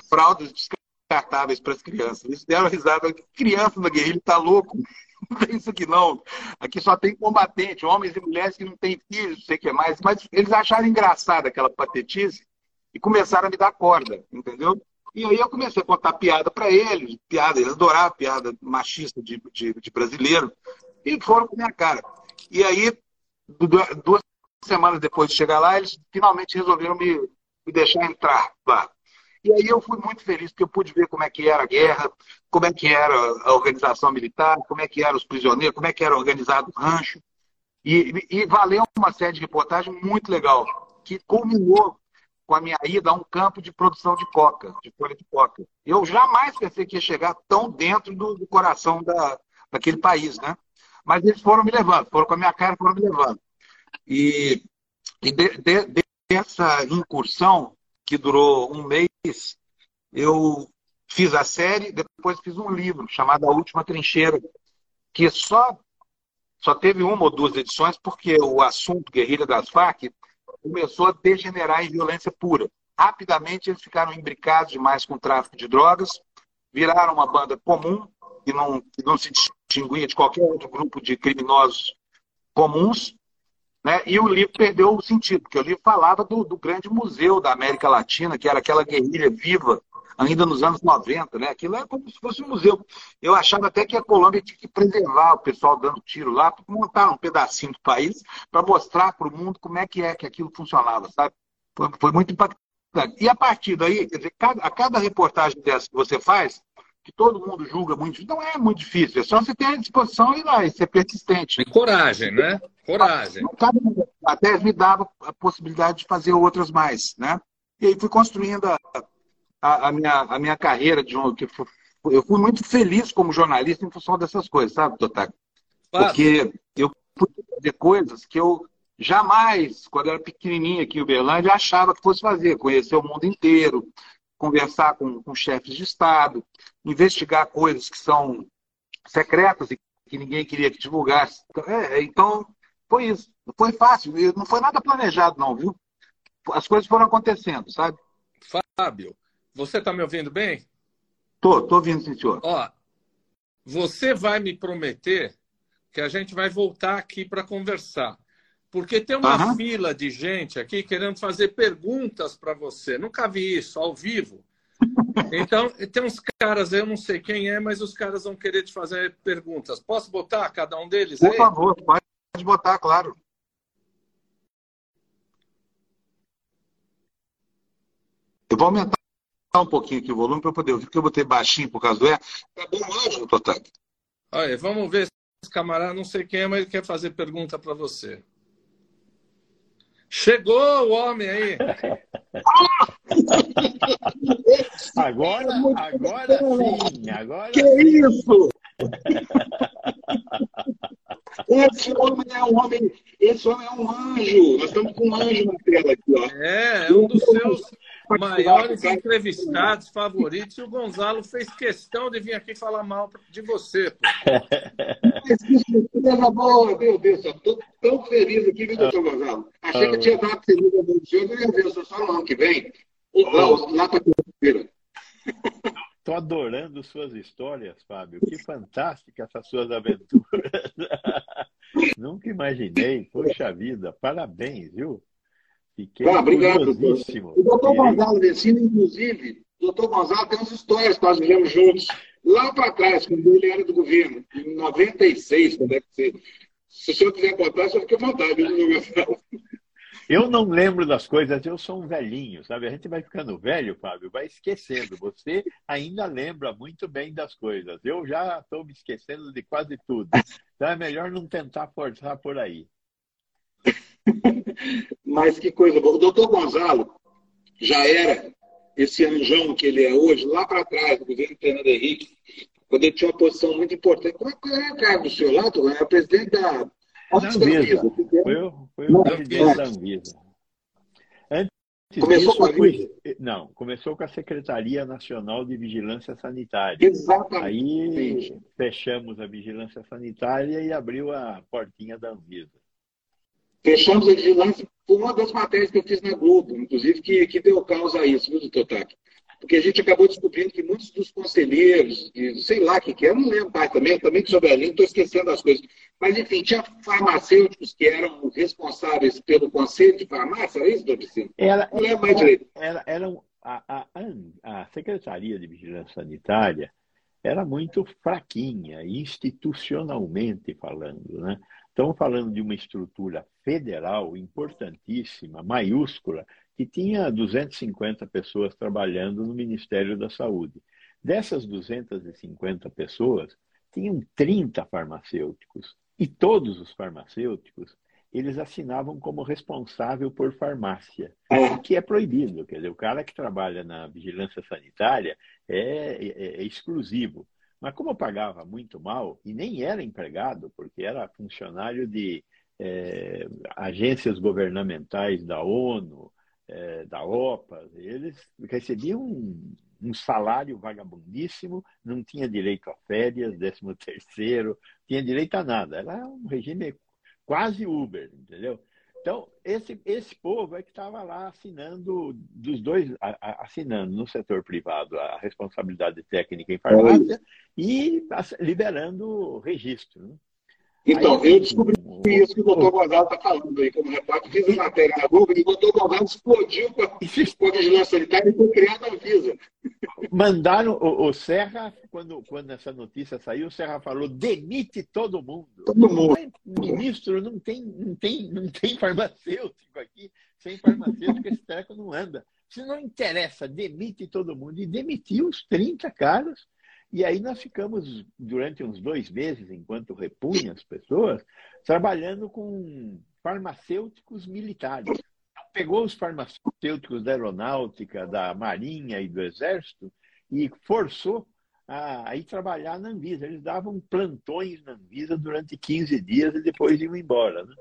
fraldas descartáveis para as crianças. Eles deram risada. Criança na guerrilha está louco. Isso aqui não. Aqui só tem combatente, homens e mulheres que não têm filhos, não sei o que mais. Mas eles acharam engraçada aquela patetice e começaram a me dar corda, entendeu? E aí eu comecei a contar piada para eles, piada, eles adoravam piada machista de, de, de brasileiro, e foram com minha cara. E aí, duas semanas depois de chegar lá, eles finalmente resolveram me, me deixar entrar lá. E aí eu fui muito feliz, porque eu pude ver como é que era a guerra, como é que era a organização militar, como é que eram os prisioneiros, como é que era organizado o rancho. E, e valeu uma série de reportagem muito legal, que culminou com a minha ida a um campo de produção de coca, de folha de coca. Eu jamais pensei que ia chegar tão dentro do, do coração da, daquele país, né? Mas eles foram me levando, foram com a minha cara, foram me levando. E, e de, de, dessa incursão, que durou um mês, eu fiz a série, depois fiz um livro chamado A Última Trincheira, que só, só teve uma ou duas edições porque o assunto guerrilha das Farc começou a degenerar em violência pura. Rapidamente eles ficaram imbricados demais com o tráfico de drogas, viraram uma banda comum, que não, que não se distinguia de qualquer outro grupo de criminosos comuns, né? e o livro perdeu o sentido, porque o livro falava do, do grande museu da América Latina, que era aquela guerrilha viva ainda nos anos 90, né? Aquilo era como se fosse um museu. Eu achava até que a Colômbia tinha que preservar o pessoal dando tiro lá, montar um pedacinho do país, para mostrar para o mundo como é que é que aquilo funcionava, sabe? Foi, foi muito impactante. E a partir daí, quer dizer, a cada reportagem dessa que você faz, que todo mundo julga muito, não é muito difícil, é só você ter a disposição e ir lá, e ser persistente. E coragem, né? Coragem. Até me dava a possibilidade de fazer outras mais, né? E aí fui construindo a, a, a, minha, a minha carreira de um. Que eu fui muito feliz como jornalista em função dessas coisas, sabe, Totaco? Porque eu pude fazer coisas que eu jamais, quando eu era pequenininho aqui em Uberlândia, achava que fosse fazer. Conhecer o mundo inteiro, conversar com, com chefes de Estado, investigar coisas que são secretas e que ninguém queria que divulgasse. É, então, foi isso. Não foi fácil, não foi nada planejado, não, viu? As coisas foram acontecendo, sabe? Fábio, você está me ouvindo bem? Tô, tô ouvindo, sim, senhor. Ó, você vai me prometer que a gente vai voltar aqui para conversar. Porque tem uma uhum. fila de gente aqui querendo fazer perguntas para você. Nunca vi isso ao vivo. Então, tem uns caras, eu não sei quem é, mas os caras vão querer te fazer perguntas. Posso botar cada um deles Por aí? Favor, pode botar, claro. Eu vou aumentar um pouquinho aqui o volume para poder ouvir, porque eu botei baixinho por causa do E. Tá bom áudio, Totac? Olha, vamos ver esse camarada, não sei quem é, mas ele quer fazer pergunta para você. Chegou o homem aí. agora, agora sim, agora Que sim. isso? Esse homem é um homem, esse homem é um anjo. Nós estamos com um anjo na tela aqui, ó. É, é um dos seus maiores entrevistados favoritos. E o Gonzalo fez questão de vir aqui falar mal de você. Pô. Coisa boa, meu Deus, estou tão feliz aqui, viu, doutor Gonzalo? Achei que eu tinha dado feliz do senhor, eu ia ver, só no ano que vem. Lá, lá para quinta-feira. Estou adorando suas histórias, Fábio. Que fantástica essas suas aventuras. Nunca imaginei. Poxa vida, parabéns, viu? Fiquei ah, obrigado. O doutor Gonzalo Vecino, inclusive, o doutor Gonzalo tem umas histórias que nós vivemos juntos, lá para trás, quando ele era do governo, em 96, quando é que ser. Se o senhor quiser contar, só fica à vontade, viu, Gonzalo? Eu não lembro das coisas, eu sou um velhinho, sabe? A gente vai ficando velho, Fábio, vai esquecendo. Você ainda lembra muito bem das coisas. Eu já estou me esquecendo de quase tudo. Então é melhor não tentar forçar por aí. Mas que coisa boa. O doutor Gonzalo já era esse anjão que ele é hoje, lá para trás, do governo Fernando Henrique, quando ele tinha uma posição muito importante. Qual é o cargo do senhor lá, Tô? É presidente da da Anvisa. Foi, o, foi o presidente da Anvisa. Antes começou disso, com a fui, Não, começou com a Secretaria Nacional de Vigilância Sanitária. Exatamente. Aí fechamos a vigilância sanitária e abriu a portinha da Anvisa. Fechamos a vigilância por uma das matérias que eu fiz na Globo, inclusive, que, que deu causa a isso, viu, doutor Taque? porque a gente acabou descobrindo que muitos dos conselheiros, sei lá o que, que é, não lembro mais também, também que sou velhinho, estou esquecendo as coisas. Mas, enfim, tinha farmacêuticos que eram responsáveis pelo conselho de farmácia, era isso, doutor Ela, não lembro mais direito. Era a, a, a Secretaria de Vigilância Sanitária era muito fraquinha, institucionalmente falando, né? Estamos falando de uma estrutura federal importantíssima, maiúscula, que tinha 250 pessoas trabalhando no Ministério da Saúde. Dessas 250 pessoas, tinham 30 farmacêuticos. E todos os farmacêuticos eles assinavam como responsável por farmácia, é. o que é proibido. Quer dizer, o cara que trabalha na vigilância sanitária é, é, é exclusivo. Mas como eu pagava muito mal, e nem era empregado, porque era funcionário de é, agências governamentais da ONU, é, da OPA, eles recebiam um, um, salário vagabundíssimo, não tinha direito a férias, décimo terceiro, tinha direito a nada. Era um regime quase Uber, entendeu? Então, esse, esse povo é que estava lá assinando, dos dois, assinando no setor privado a responsabilidade técnica em farmácia e liberando registro. Né? Então, aí, eu descobri isso que o doutor Gonzalo está falando aí como repórter. Fiz uma matéria na Google e o doutor Gonzalo explodiu com a, vigilância sanitária e foi criada a Anvisa. Mandaram o, o, Serra, quando, quando essa notícia saiu, o Serra falou: demite todo mundo. Todo mundo. Ministro, não tem, não tem, não tem farmacêutico aqui. Sem farmacêutico, esse treco não anda. Se não interessa, demite todo mundo. E demitiu os 30 caras e aí nós ficamos, durante uns dois meses, enquanto repunha as pessoas, trabalhando com farmacêuticos militares. Pegou os farmacêuticos da aeronáutica, da marinha e do exército e forçou a, ir trabalhar na Anvisa. Eles davam plantões na Anvisa durante 15 dias e depois iam embora. Né?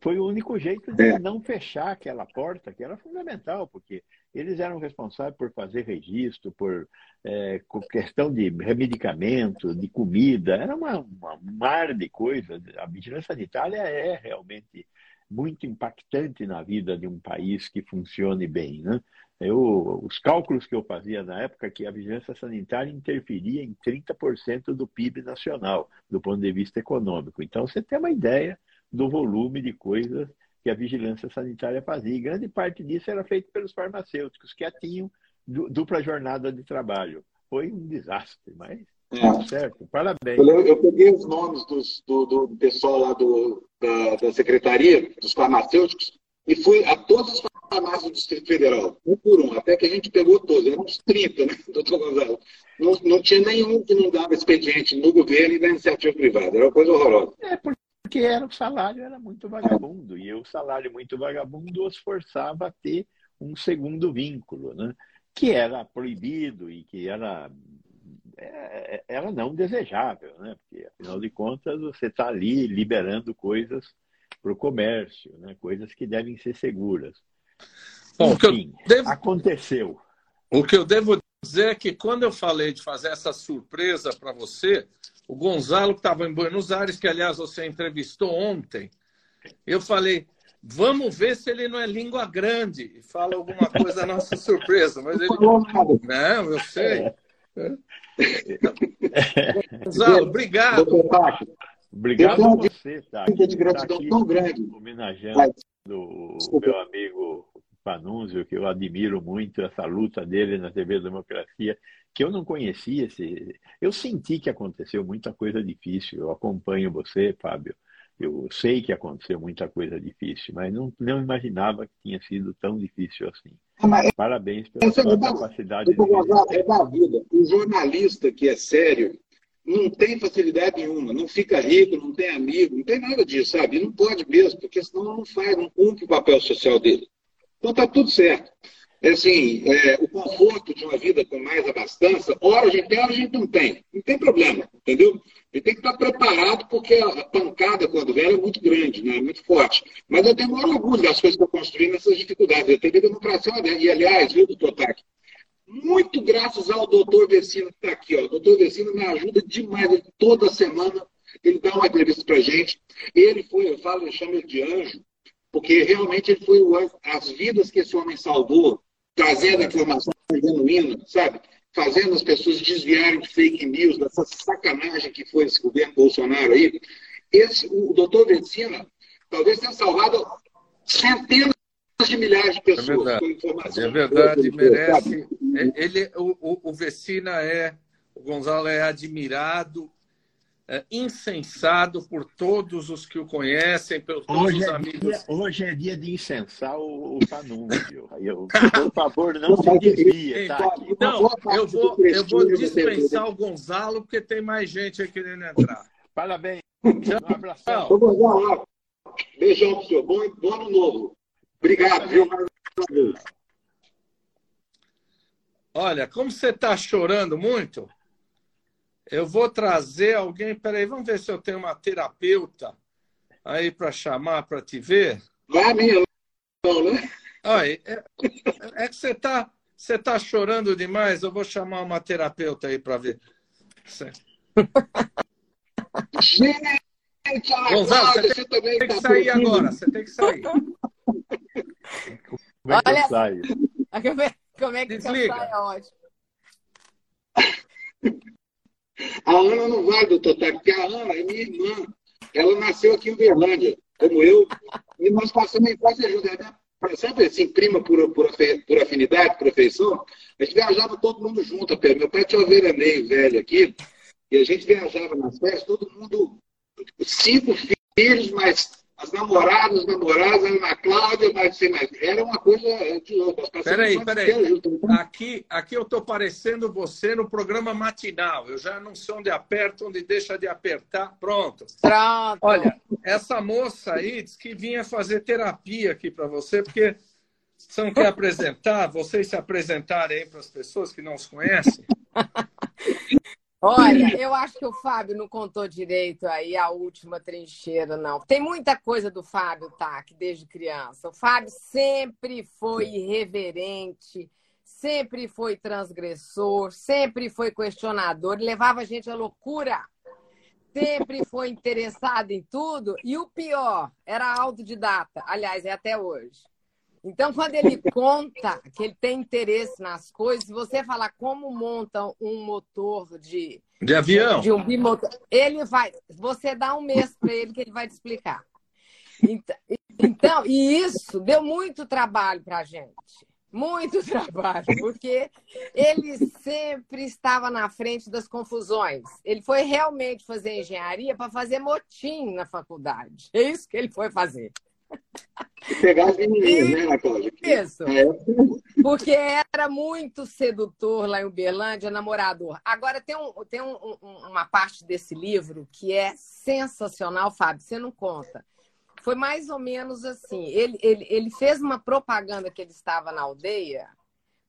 Foi o único jeito de é. não fechar aquela porta, que era fundamental, porque eles eram responsáveis por fazer registro, por é, questão de remedicamento, de comida, era uma, uma, um mar de coisas. A vigilância sanitária é realmente muito impactante na vida de um país que funcione bem. Né? Eu, os cálculos que eu fazia na época que a vigilância sanitária interferia em 30% do PIB nacional, do ponto de vista econômico. Então, você tem uma ideia do volume de coisas que a vigilância sanitária fazia. E grande parte disso era feito pelos farmacêuticos, que tinham dupla jornada de trabalho. Foi um desastre, mas é. certo. Parabéns. Eu, eu, peguei os nomes dos, do, do, pessoal lá do, da, da, secretaria, dos farmacêuticos, e fui a todas as farmácias do Distrito Federal, um por um, até que a gente pegou todos, eram uns 30, né, doutor Gonzalo? Não, não tinha nenhum que não dava expediente no governo e na iniciativa privada, era uma coisa horrorosa. É, porque era, o salário era muito vagabundo, e o salário muito vagabundo os forçava a ter um segundo vínculo, né? que era proibido e que era, é, era não desejável, né? porque, afinal de contas, você está ali liberando coisas para o comércio, né? coisas que devem ser seguras. Bom, Enfim, devo... aconteceu. O que eu devo dizer é que quando eu falei de fazer essa surpresa para você, o Gonzalo, que estava em Buenos Aires, que aliás você entrevistou ontem, eu falei, Vamos ver se ele não é língua grande e fala alguma coisa nossa surpresa. Mas ele. Não, eu sei. Gonzalo, obrigado. Obrigado a você, tá? de gratidão tá tão grande. Homenageando o meu amigo Panunzio, que eu admiro muito, essa luta dele na TV Democracia, que eu não conhecia. Esse... Eu senti que aconteceu muita coisa difícil. Eu acompanho você, Fábio, eu sei que aconteceu muita coisa difícil, mas não, não imaginava que tinha sido tão difícil assim. Mas, Parabéns pela sua é capacidade. De... É da vida. O jornalista que é sério não tem facilidade nenhuma, não fica rico, não tem amigo, não tem nada disso, sabe? E não pode mesmo, porque senão não faz, não cumpre o papel social dele. Então tá tudo certo. É assim, é, o conforto de uma vida com mais abastança, hora a gente tem, hora a gente não tem. Não tem problema, entendeu? Ele tem que estar preparado, porque a pancada, quando vem, é muito grande, né? é muito forte. Mas eu tenho maior orgulho das coisas que eu construí nessas dificuldades. Eu tenho democracia E, aliás, viu, doutor Tac? Muito graças ao doutor Vecino que está aqui. Ó. O doutor Vecino me ajuda demais. Ele, toda semana ele dá uma entrevista para gente. Ele foi, eu falo, eu chamo ele de anjo, porque realmente ele foi o, as vidas que esse homem salvou, trazendo informação genuína, sabe? fazendo as pessoas desviarem de fake news, dessa sacanagem que foi esse governo Bolsonaro aí. Esse, o doutor Vecina talvez tenha salvado centenas de milhares de pessoas é com informação. É verdade, merece. Ele, o, o Vecina é, o Gonzalo é admirado é, insensado por todos os que o conhecem, pelos todos hoje os é amigos. Dia, hoje é dia de incensar o, o Panúncio. por favor, não se desvie. Tá? Não, eu vou, eu vou dispensar o Gonzalo, porque tem mais gente aí querendo entrar. Parabéns. Um abração. Beijão pro senhor. Bom, bom ano novo. Obrigado, viu? Olha, como você está chorando muito, eu vou trazer alguém. Peraí, vamos ver se eu tenho uma terapeuta aí para chamar para te ver. Vai minha, né? Olha, é, é que você está você tá chorando demais. Eu vou chamar uma terapeuta aí para ver. Gente, Gonzalo, você tem, também tem que tá sair agora. Você tem que sair. Como é que Olha, eu saio? Como é que Desliga. sai? É ótimo. A Ana não vai, doutor Tato, porque a Ana é minha irmã. Ela nasceu aqui em Uberlândia, como eu, e nós passamos a infância juntos. Né? Sempre assim, prima por, por, por afinidade, por afeição. A gente viajava todo mundo junto. Meu pai tinha um veraneio velho aqui, e a gente viajava nas festas, todo mundo, cinco filhos, mas as namoradas, a Ana Cláudia, mas sei mais. Era uma coisa de louco. Peraí, peraí. Então. Aqui, aqui eu estou parecendo você no programa matinal. Eu já não sei onde aperta, onde deixa de apertar. Pronto. Pronto. Olha, essa moça aí disse que vinha fazer terapia aqui para você, porque você não quer apresentar, vocês se apresentarem aí para as pessoas que não os conhecem. Olha, eu acho que o Fábio não contou direito aí a última trincheira, não. Tem muita coisa do Fábio, tá? Que desde criança. O Fábio sempre foi irreverente, sempre foi transgressor, sempre foi questionador, levava a gente à loucura. Sempre foi interessado em tudo. E o pior, era autodidata. Aliás, é até hoje. Então, quando ele conta que ele tem interesse nas coisas, você falar como monta um motor de, de avião, de um bimotor, ele vai. Você dá um mês para ele que ele vai te explicar. Então, e isso deu muito trabalho para a gente. Muito trabalho, porque ele sempre estava na frente das confusões. Ele foi realmente fazer engenharia para fazer motim na faculdade. É isso que ele foi fazer pegar as menininhas, né, Ana Cláudia? Isso. É. Porque era muito sedutor lá em Uberlândia, namorador. Agora, tem, um, tem um, um, uma parte desse livro que é sensacional, Fábio, você não conta. Foi mais ou menos assim: ele, ele, ele fez uma propaganda que ele estava na aldeia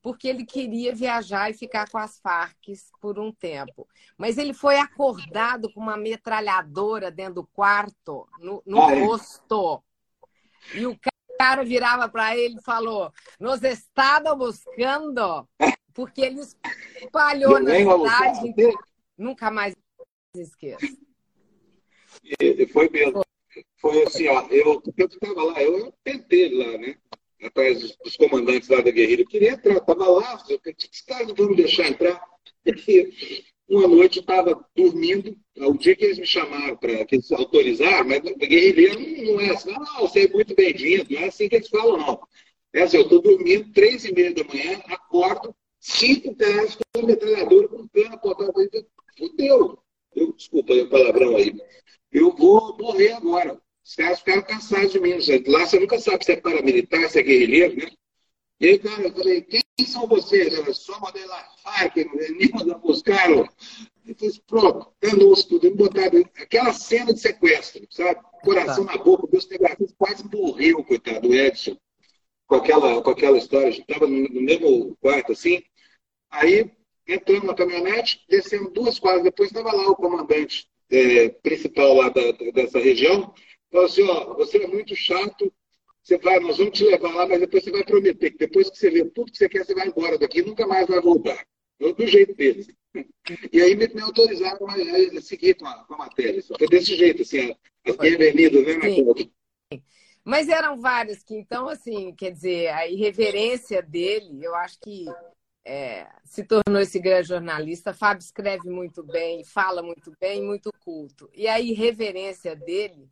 porque ele queria viajar e ficar com as Farc por um tempo. Mas ele foi acordado com uma metralhadora dentro do quarto, no, no ah, é? E o cara virava para ele e falou: Nos estavam buscando, porque ele espalhou na cidade. Nunca mais esqueço. E foi mesmo. Foi assim, ó, eu estava lá, eu tentei lá, né? Atrás dos, dos, comandantes lá da guerrilha. Eu queria entrar, estava lá, eu, os caras não vão me deixar entrar. Uma noite eu estava dormindo, o dia que eles me chamaram para que eles autorizaram, mas guerrilheiro não é assim, não, você é muito bem-vindo, não é assim que eles falam, não. É assim, eu estou dormindo, três e meia da manhã, acordo, cinco pedaços com metralhadora, com cana apontada, fudeu. Eu, desculpa o palavrão aí. Eu vou morrer agora. Os caras ficaram cansados de mim. Lá você nunca sabe se é paramilitar, se é guerrilheiro, né? E aí, cara, eu falei, quem são vocês? Ela, somos de la FARC, venimos a buscar. E falei, pronto, danou-se tudo, me botaram aquela cena de sequestro, sabe? Coração tá. na boca, Deus pegou, quase morreu, coitado, o Edson, com aquela, com aquela história. A gente estava no, no, mesmo quarto, assim. Aí, entrando na caminhonete, descendo duas quadras depois, estava lá o comandante é, principal lá da, dessa região. Falou assim, ó, você é muito chato, você vai, nós vamos te levar lá, mas depois você vai prometer que depois que você vê tudo que você quer, você vai embora daqui e nunca mais vai voltar. Do jeito dele. E aí me, me autorizaram a, a, seguir com a, com a matéria. Foi desse jeito, assim, as bem-vindas, né. Mas eram vários que, então, assim, quer dizer, a irreverência dele, eu acho que é, se tornou esse grande jornalista. Fábio escreve muito bem, fala muito bem, muito culto. E a irreverência dele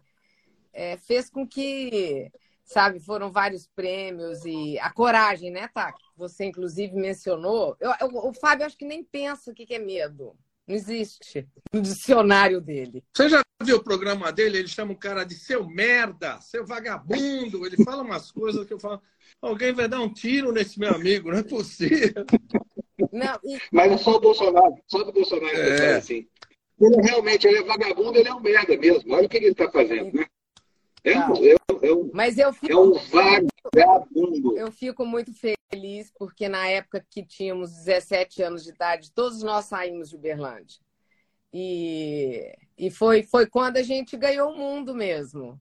é, fez com que sabe? Foram vários prêmios e a coragem, né, tá? Você inclusive mencionou. Eu, eu, o Fábio acho que nem pensa o que, que é medo. Não existe no dicionário dele. Você já viu o programa dele? Ele chama o cara de seu merda, seu vagabundo. Ele fala umas coisas que eu falo. Alguém vai dar um tiro nesse meu amigo, não é possível. Não, e... Mas é só o Bolsonaro, só do Bolsonaro é. assim. Ele realmente ele é vagabundo, ele é um merda mesmo. Olha o que ele está fazendo, né? É, é, é, um, Mas eu fico, é um vagabundo. Eu fico muito feliz porque na época que tínhamos 17 anos de idade, todos nós saímos de Uberlândia. E, e foi, foi quando a gente ganhou o mundo mesmo.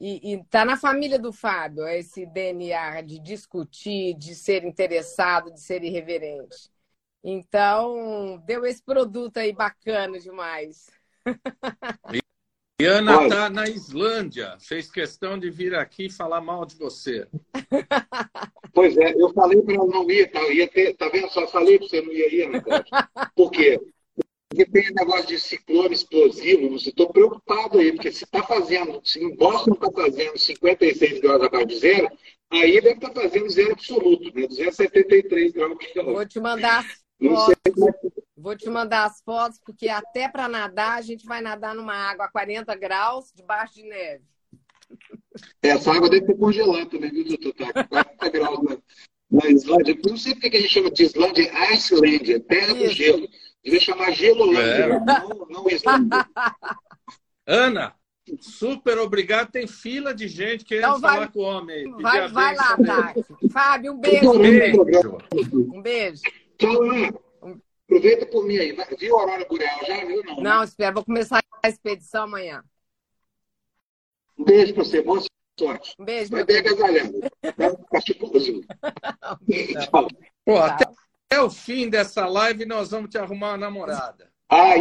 E está na família do Fábio esse DNA de discutir, de ser interessado, de ser irreverente. Então, deu esse produto aí bacana demais. E Ana está na Islândia, fez questão de vir aqui falar mal de você. Pois é, eu falei para ela não ir, tá, ia ter, tá vendo? Só falei para você não ia ir, Ana Por quê? Porque tem negócio de ciclone explosivo, você estou preocupado aí, porque se está fazendo, se em Boston está fazendo 56 graus abaixo de zero, aí deve estar tá fazendo zero absoluto, né? 273 graus. Vou te mandar fotos. Vou te mandar as fotos, porque até para nadar, a gente vai nadar numa água a 40 graus, debaixo de neve. Essa água deve ter congelado também, viu, doutor? Tá 40 graus na, na Islândia. Não sei porque a gente chama de Islândia Iceland, terra Isso. do gelo. Devia chamar Gelolândia, é. não, não Islândia. Ana, super obrigado. Tem fila de gente querendo então vai, falar com o homem. Vai, vai lá, Tati. Fábio, um beijo. Um beijo. Um beijo. Tchau, Ana. Aproveita por mim aí. Viu a Aurora Boreal já? Viu não? Não, espera. Vou começar a expedição amanhã. Um beijo para você. Boa sorte. Um beijo. Vai bem agasalhado. Vai ficar chicoso. Tchau. Pô, até até o fim dessa live nós vamos te arrumar uma namorada. Ah,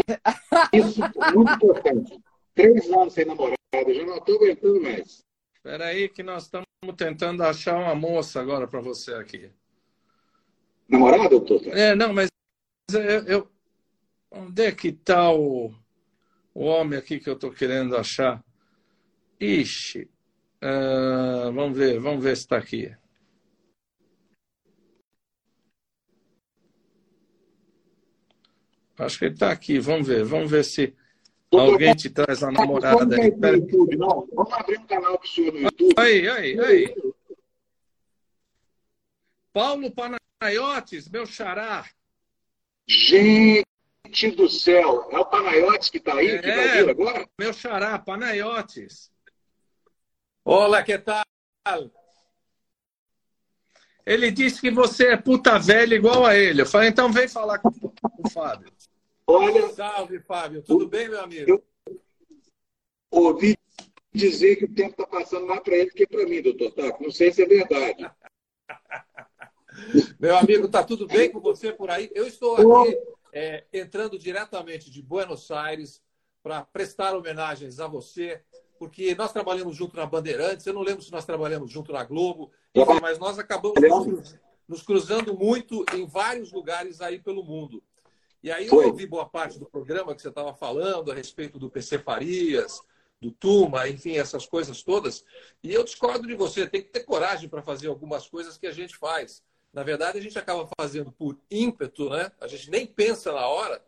isso é muito importante. Três anos sem namorada, já não estou aguentando mais. Espera aí que nós estamos tentando achar uma moça agora para você aqui. Namorada, doutor? É, não, mas eu, eu, onde é que está o, o homem aqui que eu estou querendo achar? Ixi, uh, vamos ver, vamos ver se está aqui. Acho que ele está aqui. Vamos ver. Vamos ver se alguém te traz a namorada aí. YouTube, não. Vamos abrir um canal para o senhor no YouTube. Aí, aí, aí. Paulo Panayotes, meu xará. Gente do céu. É o Panayotes que está aí, é, que vai vir agora? Meu xará, Panayotes. Olá, que tal? Ele disse que você é puta velha igual a ele. Eu falei, então vem falar com o Fábio. Olha. Salve, Fábio. Tudo bem, meu amigo? Eu ouvi dizer que o tempo está passando mais para ele que para mim, doutor Taco. Não sei se é verdade. Meu amigo, está tudo bem com você por aí? Eu estou aqui é, entrando diretamente de Buenos Aires para prestar homenagens a você, porque nós trabalhamos junto na Bandeirantes. Eu não lembro se nós trabalhamos junto na Globo, enfim, mas nós acabamos nos cruzando muito em vários lugares aí pelo mundo. E aí eu Foi. ouvi boa parte do programa que você estava falando a respeito do PC Farias, do Tuma, enfim, essas coisas todas. E eu discordo de você, tem que ter coragem para fazer algumas coisas que a gente faz. Na verdade, a gente acaba fazendo por ímpeto, né? A gente nem pensa na hora,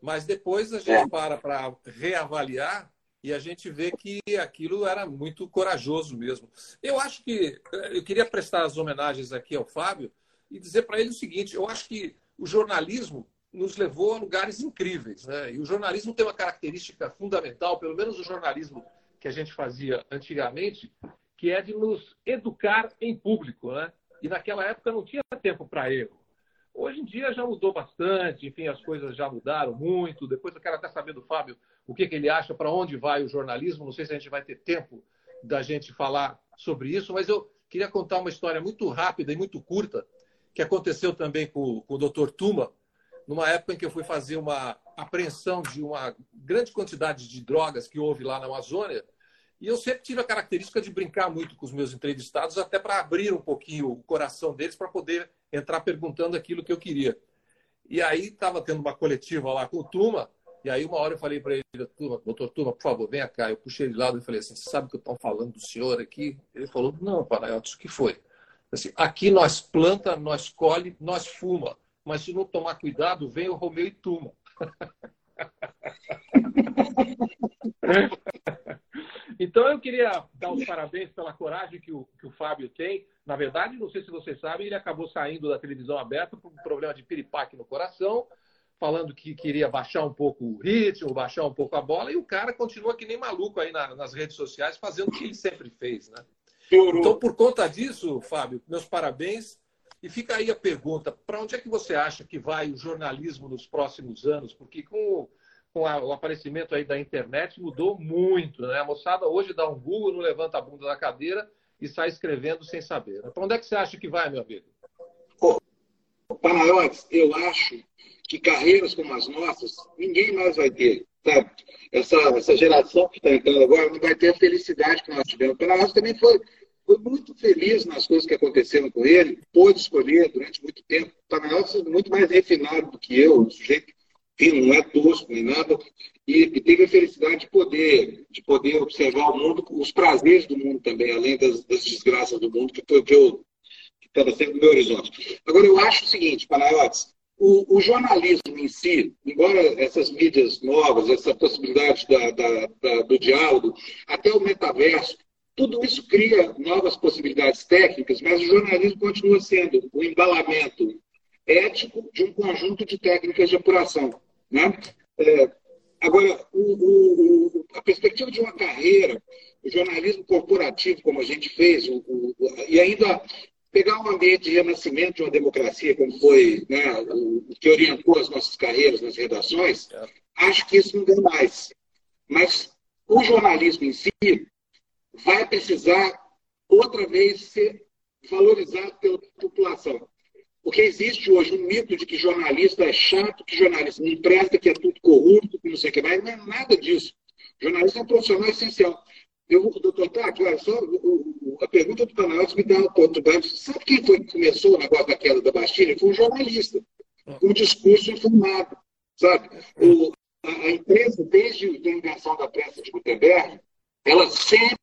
mas depois a gente é. para para reavaliar e a gente vê que aquilo era muito corajoso mesmo. Eu acho que eu queria prestar as homenagens aqui ao Fábio e dizer para ele o seguinte: eu acho que o jornalismo nos levou a lugares incríveis. Né? E o jornalismo tem uma característica fundamental, pelo menos o jornalismo que a gente fazia antigamente, que é de nos educar em público. Né? E naquela época não tinha tempo para erro. Hoje em dia já mudou bastante, enfim, as coisas já mudaram muito. Depois eu quero até saber do Fábio o que, que ele acha, para onde vai o jornalismo. Não sei se a gente vai ter tempo da gente falar sobre isso, mas eu queria contar uma história muito rápida e muito curta que aconteceu também com, com o Dr. Tuma, numa época em que eu fui fazer uma apreensão de uma grande quantidade de drogas que houve lá na Amazônia. E eu sempre tive a característica de brincar muito com os meus entrevistados, até para abrir um pouquinho o coração deles, para poder entrar perguntando aquilo que eu queria. E aí estava tendo uma coletiva lá com o Tuma, e aí uma hora eu falei para ele, doutor Tuma, por favor, vem cá. Eu puxei ele de lado e falei assim, você sabe o que estão falando do senhor aqui? Ele falou, não, Panayotis, o que foi? Assim, aqui nós planta, nós colhe, nós fuma mas se não tomar cuidado, vem o Romeu e Tuma. então eu queria dar os parabéns pela coragem que o, que o Fábio tem. Na verdade, não sei se vocês sabem, ele acabou saindo da televisão aberta por um problema de piripaque no coração, falando que queria baixar um pouco o ritmo, baixar um pouco a bola, e o cara continua que nem maluco aí na, nas redes sociais, fazendo o que ele sempre fez, né? Então, por conta disso, Fábio, meus parabéns. E fica aí a pergunta: para onde é que você acha que vai o jornalismo nos próximos anos? Porque com, com a, o aparecimento aí da internet mudou muito, né? A moçada hoje dá um Google, não levanta a bunda da cadeira e sai escrevendo sem saber. Para onde é que você acha que vai, meu amigo? Panayotes, eu acho que carreiras como as nossas, ninguém mais vai ter. Sabe? Essa, essa geração que está entrando agora não vai ter a felicidade que nós tivemos. O Panayotes também foi, foi muito feliz nas coisas que aconteceram com ele, pôde escolher durante muito tempo. O Panayotes é muito mais refinado do que eu, um sujeito enfim, não é tosco nem nada, e, e, teve a felicidade de poder, de poder observar o mundo, os prazeres do mundo também, além das, das desgraças do mundo, que foi o que eu estava sempre no meu horizonte. Agora, eu acho o seguinte, Panayotes, o, o, jornalismo em si, embora essas mídias novas, essa possibilidade da, da, da, do diálogo, até o metaverso, tudo isso cria novas possibilidades técnicas, mas o jornalismo continua sendo o embalamento ético de um conjunto de técnicas de apuração. Né? É, agora, o, o, a perspectiva de uma carreira, o jornalismo corporativo, como a gente fez, o, e ainda pegar um ambiente de renascimento de uma democracia, como foi né, o, que orientou as nossas carreiras nas redações, acho que isso não deu mais. Mas o jornalismo em si vai precisar outra vez ser valorizado pela população. Porque existe hoje um mito de que jornalista é chato, que jornalista não presta, que é tudo corrupto, que não sei o que mais. Não é nada disso. jornalista é um profissional essencial. Eu, doutor Tato, olha só, a pergunta do Panalto me dá uma oportunidade. Sabe quem foi que começou o negócio da queda da Bastilha? Foi um jornalista, com um discurso informado, sabe? O, a, a, empresa, desde a invenção da peça de Gutenberg, ela sempre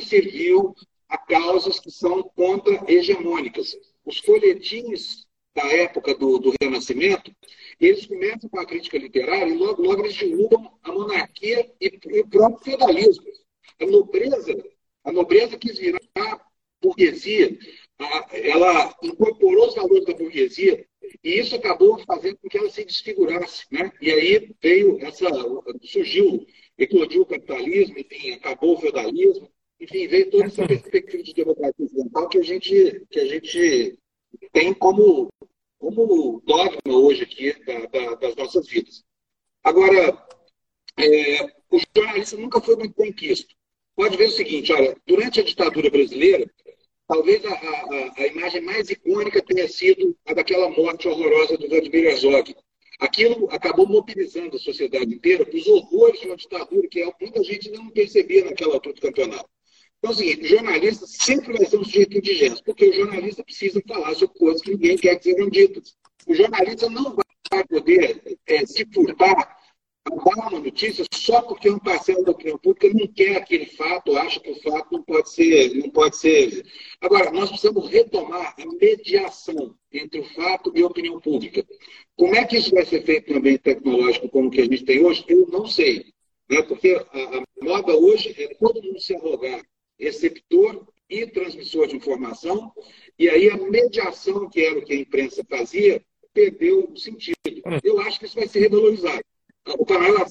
serviu a causas que são contra-hegemônicas. Os folhetins da época do, do Renascimento, eles começam com a crítica literária e logo, logo eles divulgam a monarquia e, e o próprio feudalismo. A nobreza, a nobreza quis virar burguesia, ela incorporou os valores da burguesia e isso acabou fazendo com que ela se desfigurasse. Né? E aí veio essa. surgiu, eclodiu o capitalismo, enfim, acabou o feudalismo, enfim, veio toda essa perspectiva de democracia ocidental que a gente, que a gente tem como, como dogma hoje aqui da, da, das nossas vidas. Agora, é, o jornalista nunca foi muito bem quisto pode ver o seguinte, olha, durante a ditadura brasileira, talvez a, a, a imagem mais icônica tenha sido a daquela morte horrorosa do Vladimir Herzog. Aquilo acabou mobilizando a sociedade inteira para os horrores de uma ditadura que muita gente não percebia naquela altura do campeonato. Então, é o jornalista sempre vai ser um sujeito indigente, porque o jornalista precisa falar sobre coisas que ninguém quer que sejam ditas. O jornalista não vai poder é, se furtar dar uma notícia só porque um parceiro da opinião pública não quer aquele fato, acha que o fato não pode ser, não pode ser. Agora, nós precisamos retomar a mediação entre o fato e a opinião pública. Como é que isso vai ser feito no ambiente tecnológico como que a gente tem hoje? Eu não sei. Né? Porque a, a moda hoje é todo mundo se arrogar receptor e transmissor de informação, e aí a mediação, que era o que a imprensa fazia, perdeu o sentido. Hum. Eu acho que isso vai ser revalorizado. O Paranaguá,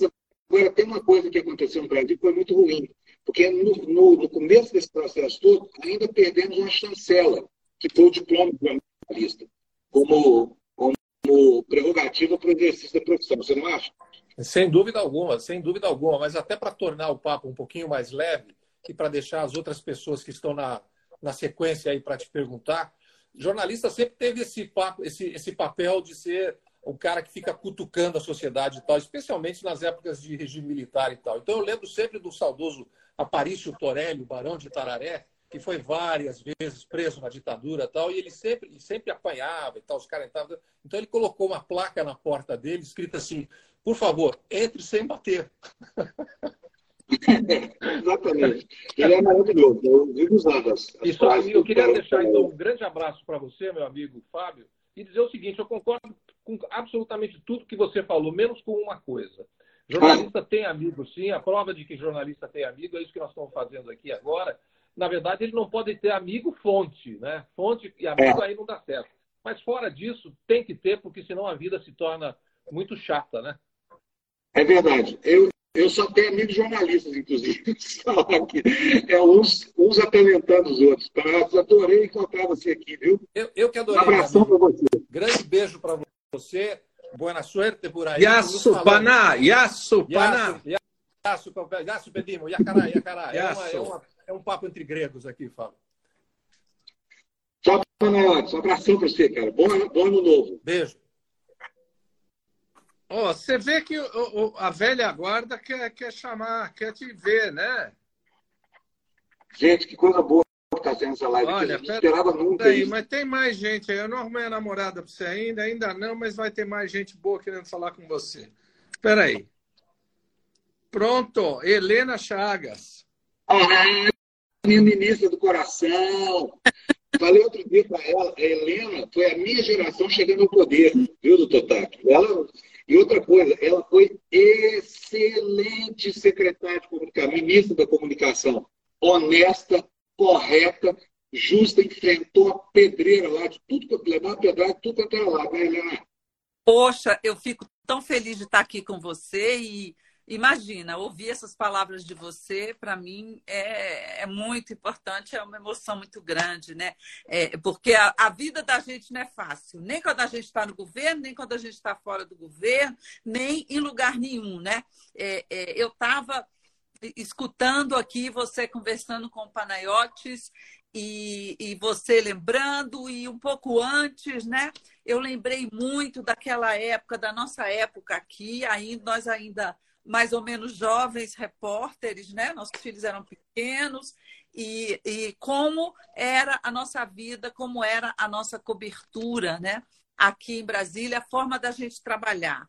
agora tem uma coisa que aconteceu no Brasil que foi muito ruim, porque no, no, no, começo desse processo todo, ainda perdemos uma chancela, que foi o diploma de jornalista, como, como prerrogativa para o exercício da profissão. Você não acha? Sem dúvida alguma, sem dúvida alguma. Mas até para tornar o papo um pouquinho mais leve e para deixar as outras pessoas que estão na, na sequência aí para te perguntar, jornalista sempre teve esse, papo, esse, esse papel de ser o cara que fica cutucando a sociedade e tal, especialmente nas épocas de regime militar e tal. Então eu lembro sempre do saudoso Aparício Torelli, barão de Tararé, que foi várias vezes preso na ditadura e tal, e ele sempre, sempre apanhava e tal, os caras entravam. Então ele colocou uma placa na porta dele, escrita assim: por favor, entre sem bater. Exatamente. Ele é maravilhoso. Eu vivo usando as, as aí, eu queria deixar então um grande abraço para você, meu amigo Fábio, e dizer o seguinte: eu concordo com absolutamente tudo que você falou, menos com uma coisa. Jornalista tem amigo, sim. A prova de que jornalista tem amigo é isso que nós estamos fazendo aqui agora. Na verdade, ele não pode ter amigo fonte, né? Fonte e amigo é. aí não dá certo. Mas fora disso, tem que ter, porque senão a vida se torna muito chata, né? É verdade. Eu, eu só tenho amigos jornalistas, inclusive, aqui. É uns, uns atalentando os outros. Tá? Adorei encontrar você aqui, viu? Eu, eu que adorei. Um abração para você. Grande beijo para você. Boa sorte por aí. Yasu Paná, Yasu Paná. Yasu, Yasu pedimos, Yacará, Yacará. É, uma, é, uma, é um papo entre gregos aqui, Fábio. Tchau, Panayotes. Um abração para você, cara. Bom, bom ano novo. Beijo. Oh, você vê que o, o, a velha guarda quer, quer chamar, quer te ver, né? Gente, que coisa boa que sendo essa live. Olha, não esperava nunca aí, Mas tem mais gente aí. Eu não arrumei a namorada para você ainda, ainda não, mas vai ter mais gente boa querendo falar com você. Espera aí. Pronto, Helena Chagas. Ah, minha ministra do coração. Falei outro dia para ela, a Helena foi a minha geração chegando ao poder, viu, doutor Tato? Ela e outra coisa, ela foi excelente secretária de comunicação, ministra da comunicação, honesta, correta, justa, enfrentou a pedreira lá, de tudo que levar a pedrada, tudo até lá, né, Helena? Poxa, eu fico tão feliz de estar aqui com você e Imagina, ouvir essas palavras de você, para mim, é, é, muito importante, é uma emoção muito grande, né? É, porque a, a, vida da gente não é fácil, nem quando a gente está no governo, nem quando a gente está fora do governo, nem em lugar nenhum, né? É, é eu estava escutando aqui você conversando com o Panayotes e, e, você lembrando, e um pouco antes, né? Eu lembrei muito daquela época, da nossa época aqui, aí nós ainda mais ou menos jovens repórteres, né? Nossos filhos eram pequenos e, e como era a nossa vida, como era a nossa cobertura, né? Aqui em Brasília, a forma da gente trabalhar.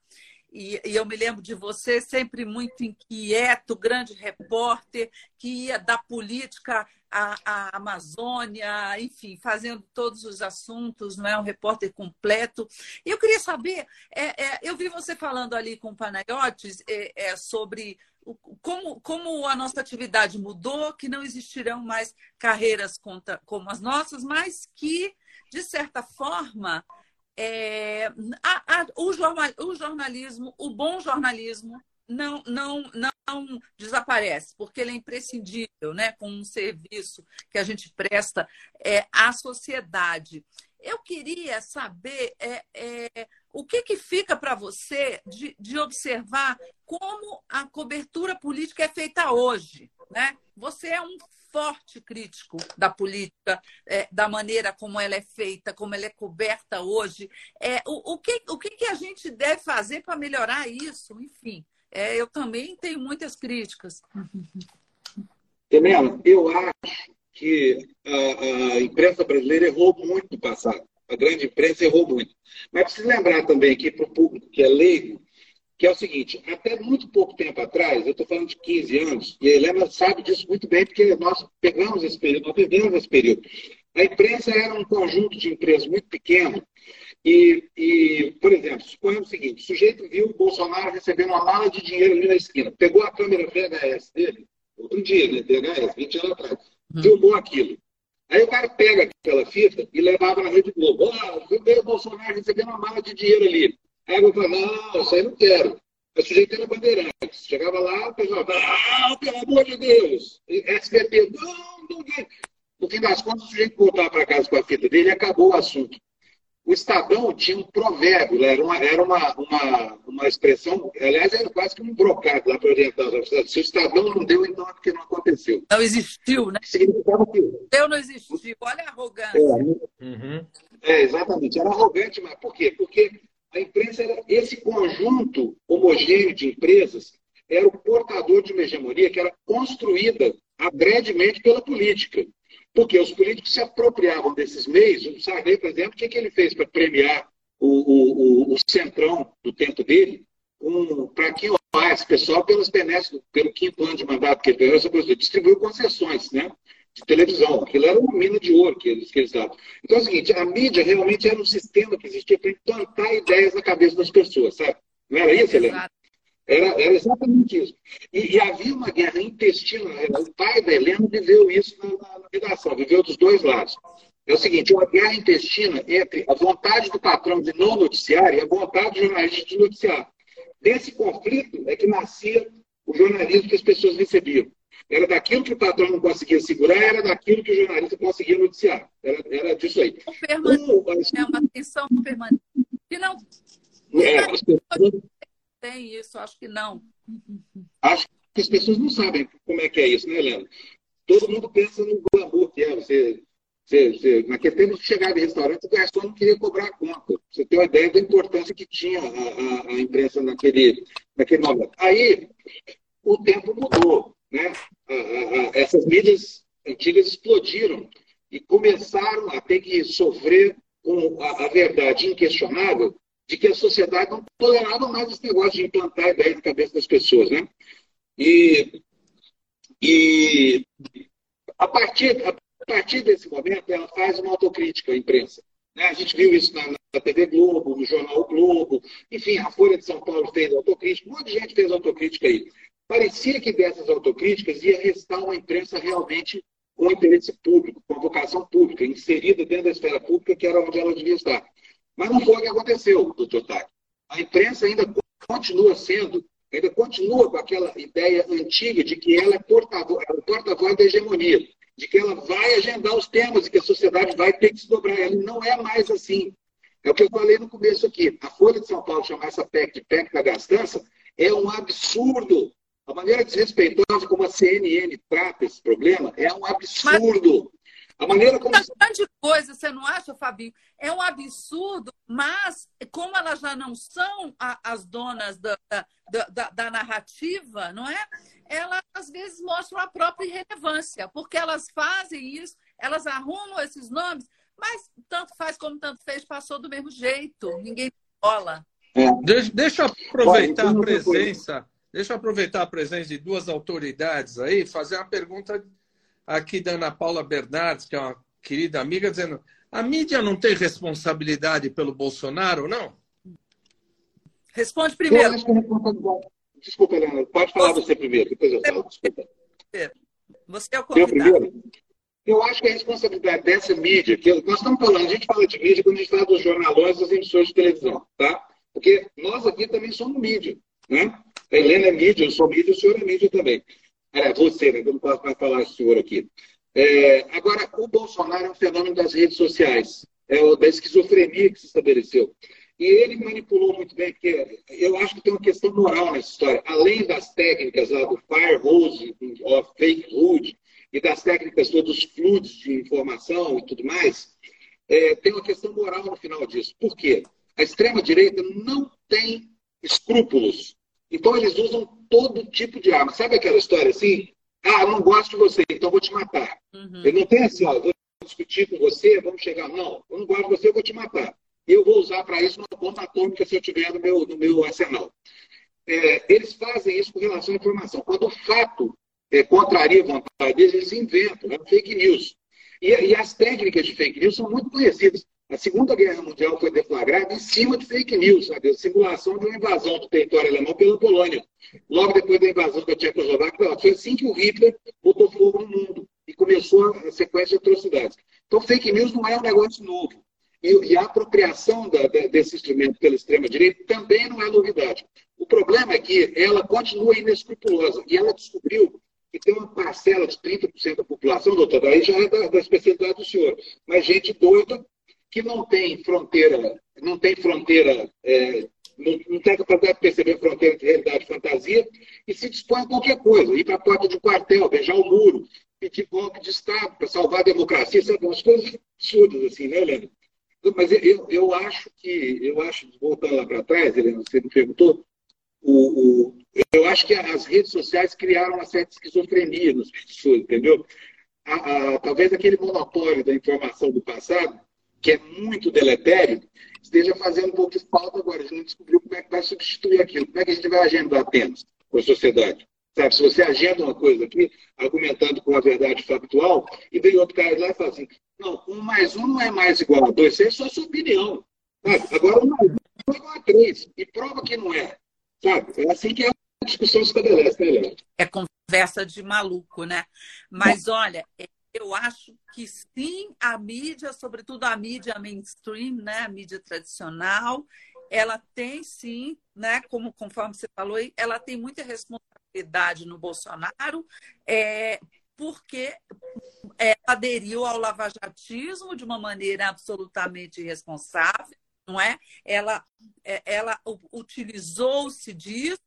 E, e, eu me lembro de você sempre muito inquieto, grande repórter, que ia da política à, à, Amazônia, enfim, fazendo todos os assuntos, não é um repórter completo. E eu queria saber, é, é, eu vi você falando ali com o Panayotes é, é sobre como, como a nossa atividade mudou, que não existirão mais carreiras como as nossas, mas que, de certa forma, é, a, a, o, jornal, o jornalismo, o bom jornalismo, não, não, não desaparece, porque ele é imprescindível, né, com um serviço que a gente presta é, à sociedade. Eu queria saber é, é, o que, que fica para você de, de observar como a cobertura política é feita hoje. Né? Você é um forte crítico da política, é, da maneira como ela é feita, como ela é coberta hoje. É, o, o, que, o que, a gente deve fazer para melhorar isso? Enfim, é, eu também tenho muitas críticas. Temela, eu acho que a, a, imprensa brasileira errou muito no passado. A grande imprensa errou muito. Mas preciso lembrar também aqui para o público que é leigo, que é o seguinte, até muito pouco tempo atrás, eu estou falando de 15 anos, e a Helena sabe disso muito bem, porque nós pegamos esse período, nós vivemos esse período. A imprensa era um conjunto de empresas muito pequeno, e, e, por exemplo, suponhamos o seguinte, o sujeito viu o Bolsonaro recebendo uma mala de dinheiro ali na esquina, pegou a câmera VHS dele, outro dia, né, VHS, 20 anos atrás, hum. filmou aquilo. Aí o cara pega aquela fita e levava na Rede Globo. Ó, oh, veio o Bolsonaro recebendo uma mala de dinheiro ali. Aí eu falei, não, isso aí não quero. O sujeito era Bandeirantes. Chegava lá, o pessoal, não, pelo amor de Deus. SBT, não, não. No fim das contas, o sujeito voltava para casa com a fita dele e acabou o assunto. O Estadão tinha um provérbio, era uma, era uma, uma, uma expressão, aliás, era quase que um brocado lá para orientar os Se o Estadão não deu, então é porque não aconteceu. Não existiu, né? Significava que. Deu, não existiu. Olha a arrogância. É, uhum. é, exatamente. Era arrogante, mas por quê? Porque a imprensa era esse conjunto homogêneo de empresas era o portador de uma hegemonia que era construída adredemente pela política. Porque os políticos se apropriavam desses meios. O Sarney, por exemplo, o que, que ele fez para premiar o, o, o, centrão do tempo dele? Um, para que esse pessoal pelas benesses, pelo quinto ano de mandato que ele distribuiu concessões, né? De televisão. Aquilo era uma mina de ouro que eles, que eles davam. Então é o seguinte, a mídia realmente era um sistema que existia para implantar ideias na cabeça das pessoas, sabe? Não era isso, Helena? Era, era exatamente isso. E, e, havia uma guerra intestina. O pai da Helena viveu isso na, na, na redação, viveu dos dois lados. é o seguinte: uma guerra intestina entre a vontade do patrão de não noticiar e a vontade do jornalista de noticiar. Desse conflito é que nascia o jornalismo que as pessoas recebiam. Era daquilo que o patrão não conseguia segurar, era daquilo que o jornalista conseguia noticiar. Era, era disso aí. Permanente, é uma tensão permanente. Que não. É, as pessoas... Tem isso, acho que não. Acho que as pessoas não sabem como é que é isso, né, Helena? Todo mundo pensa no glamour que é você você, você, naquele tempo, chegava em restaurante, o garçom não queria cobrar a conta. Você tem uma ideia da importância que tinha a, a, a imprensa naquele, naquele momento. Aí, o tempo mudou. Né? Essas mídias antigas explodiram e começaram a ter que sofrer com a, verdade inquestionável de que a sociedade não tolerava mais esse negócio de implantar ideias na cabeça das pessoas. Né? E, e a partir, a partir desse momento, ela faz uma autocrítica à imprensa. Né? A gente viu isso na, na, TV Globo, no Jornal Globo, enfim, a Folha de São Paulo fez autocrítica, um monte de gente fez autocrítica aí. Parecia que dessas autocríticas ia restar uma imprensa realmente com interesse público, com vocação pública, inserida dentro da esfera pública, que era onde ela devia estar. Mas não foi o que aconteceu, doutor Tac. A imprensa ainda continua sendo, ainda continua com aquela ideia antiga de que ela é porta-voz porta da hegemonia de que ela vai agendar os temas e que a sociedade vai ter que se dobrar. Ela não é mais assim. É o que eu falei no começo aqui. A Folha de São Paulo chamar essa PEC de PEC da gastança é um absurdo. A maneira desrespeitosa como a CNN trata esse problema é um absurdo. Mas... A maneira como. É uma grande coisa, você não acha, Fabinho? É um absurdo, mas como elas já não são a, as donas da, da, da, da, narrativa, não é? Elas às vezes mostram a própria irrelevância, porque elas fazem isso, elas arrumam esses nomes, mas tanto faz como tanto fez, passou do mesmo jeito, ninguém cola. É. Deixa, deixa eu aproveitar a presença, deixa eu aproveitar a presença de duas autoridades aí, fazer uma pergunta aqui da Ana Paula Bernardes, que é uma querida amiga, dizendo: a mídia não tem responsabilidade pelo Bolsonaro, não? Responde primeiro. Desculpa, Helena, pode falar você, você primeiro, depois eu falo. Desculpa. Você é o convidado. Eu primeiro? Eu acho que a responsabilidade dessa mídia, que nós estamos falando, a gente fala de mídia quando a gente fala dos jornalões das emissões de televisão, tá? Porque nós aqui também somos mídia, né? A Helena é mídia, eu sou mídia, o senhor é mídia também. É, você, né? Eu não posso mais falar senhor aqui. É, agora, o Bolsonaro é um fenômeno das redes sociais, é o da esquizofrenia que se estabeleceu. E ele manipulou muito bem, porque eu acho que tem uma questão moral nessa história. Além das técnicas lá do fire hose, ou fake hood, e das técnicas todos os fluidos de informação e tudo mais, é, tem uma questão moral no final disso. Por quê? A extrema-direita não tem escrúpulos então eles usam todo tipo de arma. Sabe aquela história assim? Ah, não gosto de você, então vou te matar. Uhum. Ele não tem assim, ó, vou discutir com você, vamos chegar. Não, eu não gosto de você, eu vou te matar. Eu vou usar para isso uma bomba atômica se eu tiver no meu, no meu arsenal. É, eles fazem isso com relação à informação. Quando o fato é, contraria a vontade deles, eles inventam, né? fake news. E, e as técnicas de fake news são muito conhecidas. A Segunda Guerra Mundial foi deflagrada em cima de fake news, sabe? a simulação de uma invasão do território alemão pela Polônia. Logo depois da invasão da Tchecoslováquia, foi assim que o Hitler botou fogo no mundo e começou a sequência de atrocidades. Então, fake news não é um negócio novo. E, e a apropriação da, da, desse instrumento pela extrema-direita também não é novidade. O problema é que ela continua inescrupulosa e ela descobriu que tem uma parcela de 30% da população, doutor, daí já é da, da especialidade do senhor, mas gente doida que não tem fronteira, não tem fronteira, é, não, não, tem capacidade de perceber fronteira de realidade e fantasia, e se dispõe a qualquer coisa, ir para a porta de um quartel, beijar o muro, pedir golpe de Estado para salvar a democracia, sabe? Umas coisas absurdas, assim, né, Helena? Mas eu, eu acho que, eu acho, voltando lá para trás, Helena, você me perguntou, o, o, eu acho que as redes sociais criaram uma certa esquizofrenia nas pessoas, entendeu? A, a, talvez aquele monopólio da informação do passado que é muito deletério, esteja fazendo um pouco de falta agora. A gente descobriu como é que vai substituir aquilo. Como é que a gente vai agendar temas com a sociedade? Sabe, se você agenda uma coisa aqui, argumentando com a verdade factual, e vem outro cara lá e fala assim, não, um mais um não é mais igual a dois, isso é só sua opinião. Sabe? Agora, um mais um é igual a três, e prova que não é. Sabe? É assim que a discussão se estabelece, né, Léo? É conversa de maluco, né? Mas, olha, eu acho que sim, a mídia, sobretudo a mídia mainstream, né, a mídia tradicional, ela tem sim, né, como conforme você falou, ela tem muita responsabilidade no Bolsonaro, é, porque ela aderiu ao lavajatismo de uma maneira absolutamente irresponsável, não é? Ela, é, ela utilizou-se disso,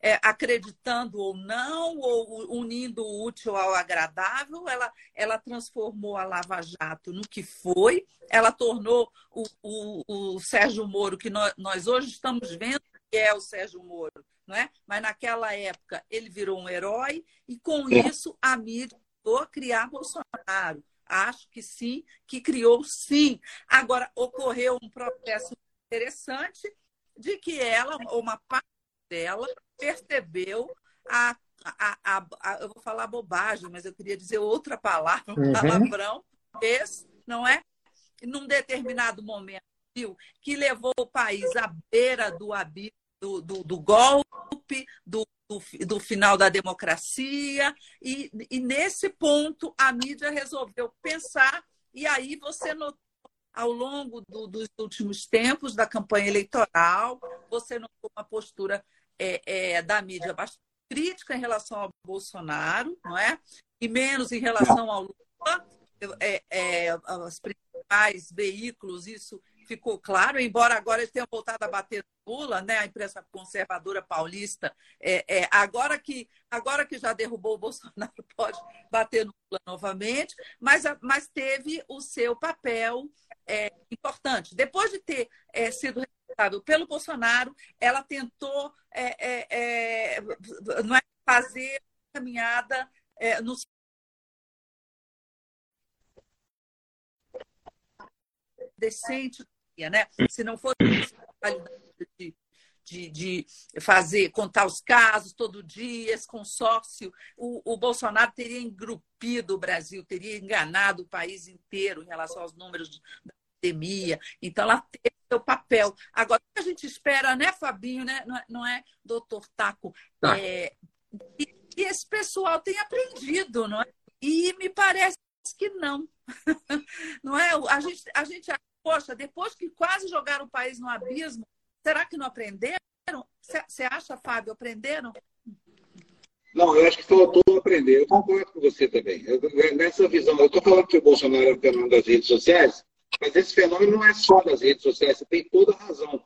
é, acreditando ou não, ou unindo o útil ao agradável, ela, ela transformou a Lava Jato no que foi, ela tornou o, o, o Sérgio Moro, que nós, nós hoje estamos vendo que é o Sérgio Moro, não é? Mas naquela época ele virou um herói e com é. isso a mídia a criar Bolsonaro. Acho que sim, que criou sim. Agora, ocorreu um processo interessante de que ela, uma parte dela, percebeu a, a, a, a eu vou falar bobagem, mas eu queria dizer outra palavra, um uhum. palavrão, esse, não é? Num determinado momento, viu, que levou o país à beira do abismo do, do, do golpe, do, do, do, final da democracia, e, e nesse ponto a mídia resolveu pensar, e aí você notou ao longo do, dos últimos tempos da campanha eleitoral, você notou uma postura é, é, da mídia bastante crítica em relação ao Bolsonaro, não é? E menos em relação ao Lula. É, é, os principais veículos, isso ficou claro, embora agora eles tenham voltado a bater Lula, né? A imprensa conservadora paulista, é, é, agora, que, agora que já derrubou o Bolsonaro, pode bater no Lula novamente, mas, mas teve o seu papel é, importante. Depois de ter é, sido responsável pelo Bolsonaro, ela tentou é, é, não é, fazer caminhada no decente né? Se não fosse de, de, de, fazer, contar os casos todo dia, esse consórcio, o, o Bolsonaro teria engrupido o Brasil, teria enganado o país inteiro em relação aos números da pandemia. Então, ela teve seu papel. Agora, o que a gente espera, né, Fabinho, né? Não é, não é doutor Taco? Tá. É, e, e esse pessoal tem aprendido, não é? E me parece que não. Não é? A gente, a gente poxa, depois que quase jogaram o país no abismo, será que não aprenderam? Você acha, Fábio, aprenderam? Não, eu acho que faltou aprender. Eu concordo com você também. Eu, nessa visão, eu estou falando que o Bolsonaro é um fenômeno das redes sociais, mas esse fenômeno não é só das redes sociais, você tem toda a razão.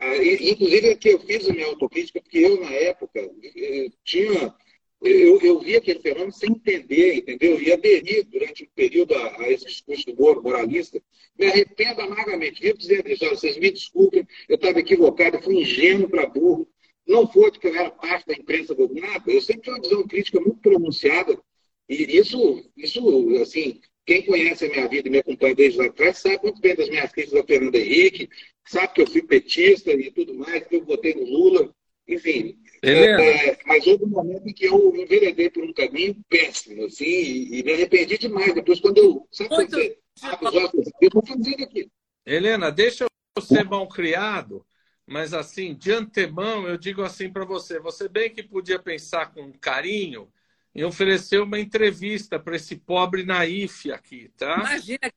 Ah, inclusive, aqui eu fiz a minha autocrítica, porque eu, na época, eh, tinha eu, eu vi aquele fenômeno sem entender, entendeu? E aderi durante um período a, a esse discurso do Moro, moralista. Me arrependo amargamente. Vivo dizendo isso, vocês me desculpem, eu estava equivocado, fui ingênuo para burro. Não foi porque eu era parte da imprensa do nada. Eu sempre tive uma visão crítica muito pronunciada. E isso, isso, assim, quem conhece a minha vida e me acompanha desde lá atrás sabe muito bem das minhas críticas ao Fernando Henrique, sabe que eu fui petista e tudo mais, que eu votei no Lula. Enfim, é, é, mas houve um momento em que eu enveredei por um caminho péssimo, assim, e, e me arrependi demais. Depois, quando eu. Sabe Muito... quando você eu vou fazer aqui. Helena, deixa eu ser mal criado, mas assim, de antemão, eu digo assim para você: você bem que podia pensar com carinho em oferecer uma entrevista para esse pobre naif aqui, tá? Imagina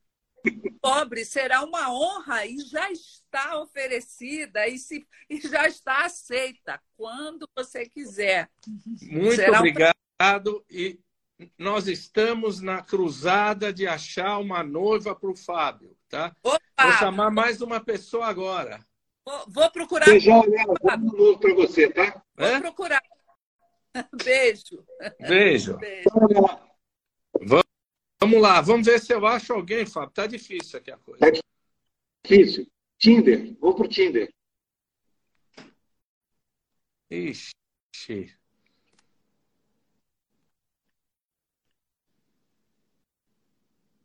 pobre será uma honra e já está oferecida e, se, e já está aceita quando você quiser. Muito será obrigado. Um... E nós estamos na cruzada de achar uma noiva para o Fábio, tá? Opa! Vou chamar mais uma pessoa agora. Vou, vou procurar. Beijão, um novo para você, tá? Vou é? procurar. Beijo. Beijo. Beijo. Vamos. Lá, vamos ver se eu acho alguém, Fábio. Tá difícil aqui a coisa. Tá difícil. Tinder, vou pro Tinder. Ixi.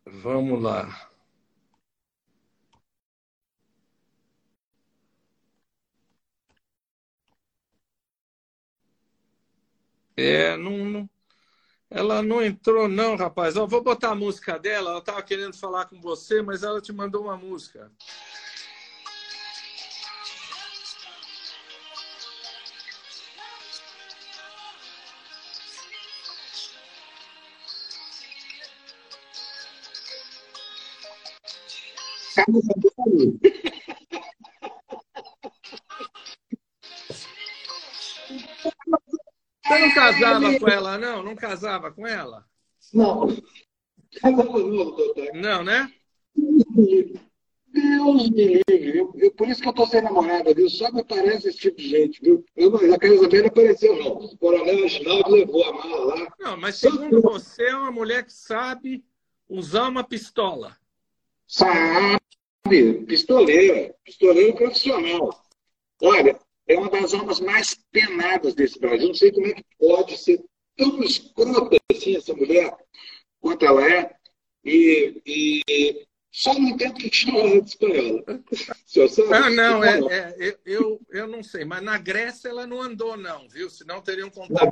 Vamos lá. É, não, não, ela não entrou, não, rapaz. Eu vou botar a música dela. Ela estava querendo falar com você, mas ela te mandou uma música. Você não casava com ela, não? Não casava com ela? Não. Casava não, doutor. Não, né? Deus me livre. Por isso que eu tô sem namorada, viu? Só me aparece esse tipo de gente, viu? Eu, a Casa Velha apareceu, não. O coronel Aginaldo levou a mala lá. Não, mas segundo você, é uma mulher que sabe usar uma pistola. Sabe. Pistoleira. Pistoleira profissional. Olha, é uma das almas mais penadas desse Brasil. Não sei como é que pode ser tão escrota assim essa mulher quanto ela é. E, e só não entendo que chama ela de espanhola. Ah, não, é, é, eu, eu não sei, mas na Grécia ela não andou, não, viu? Senão teriam contado.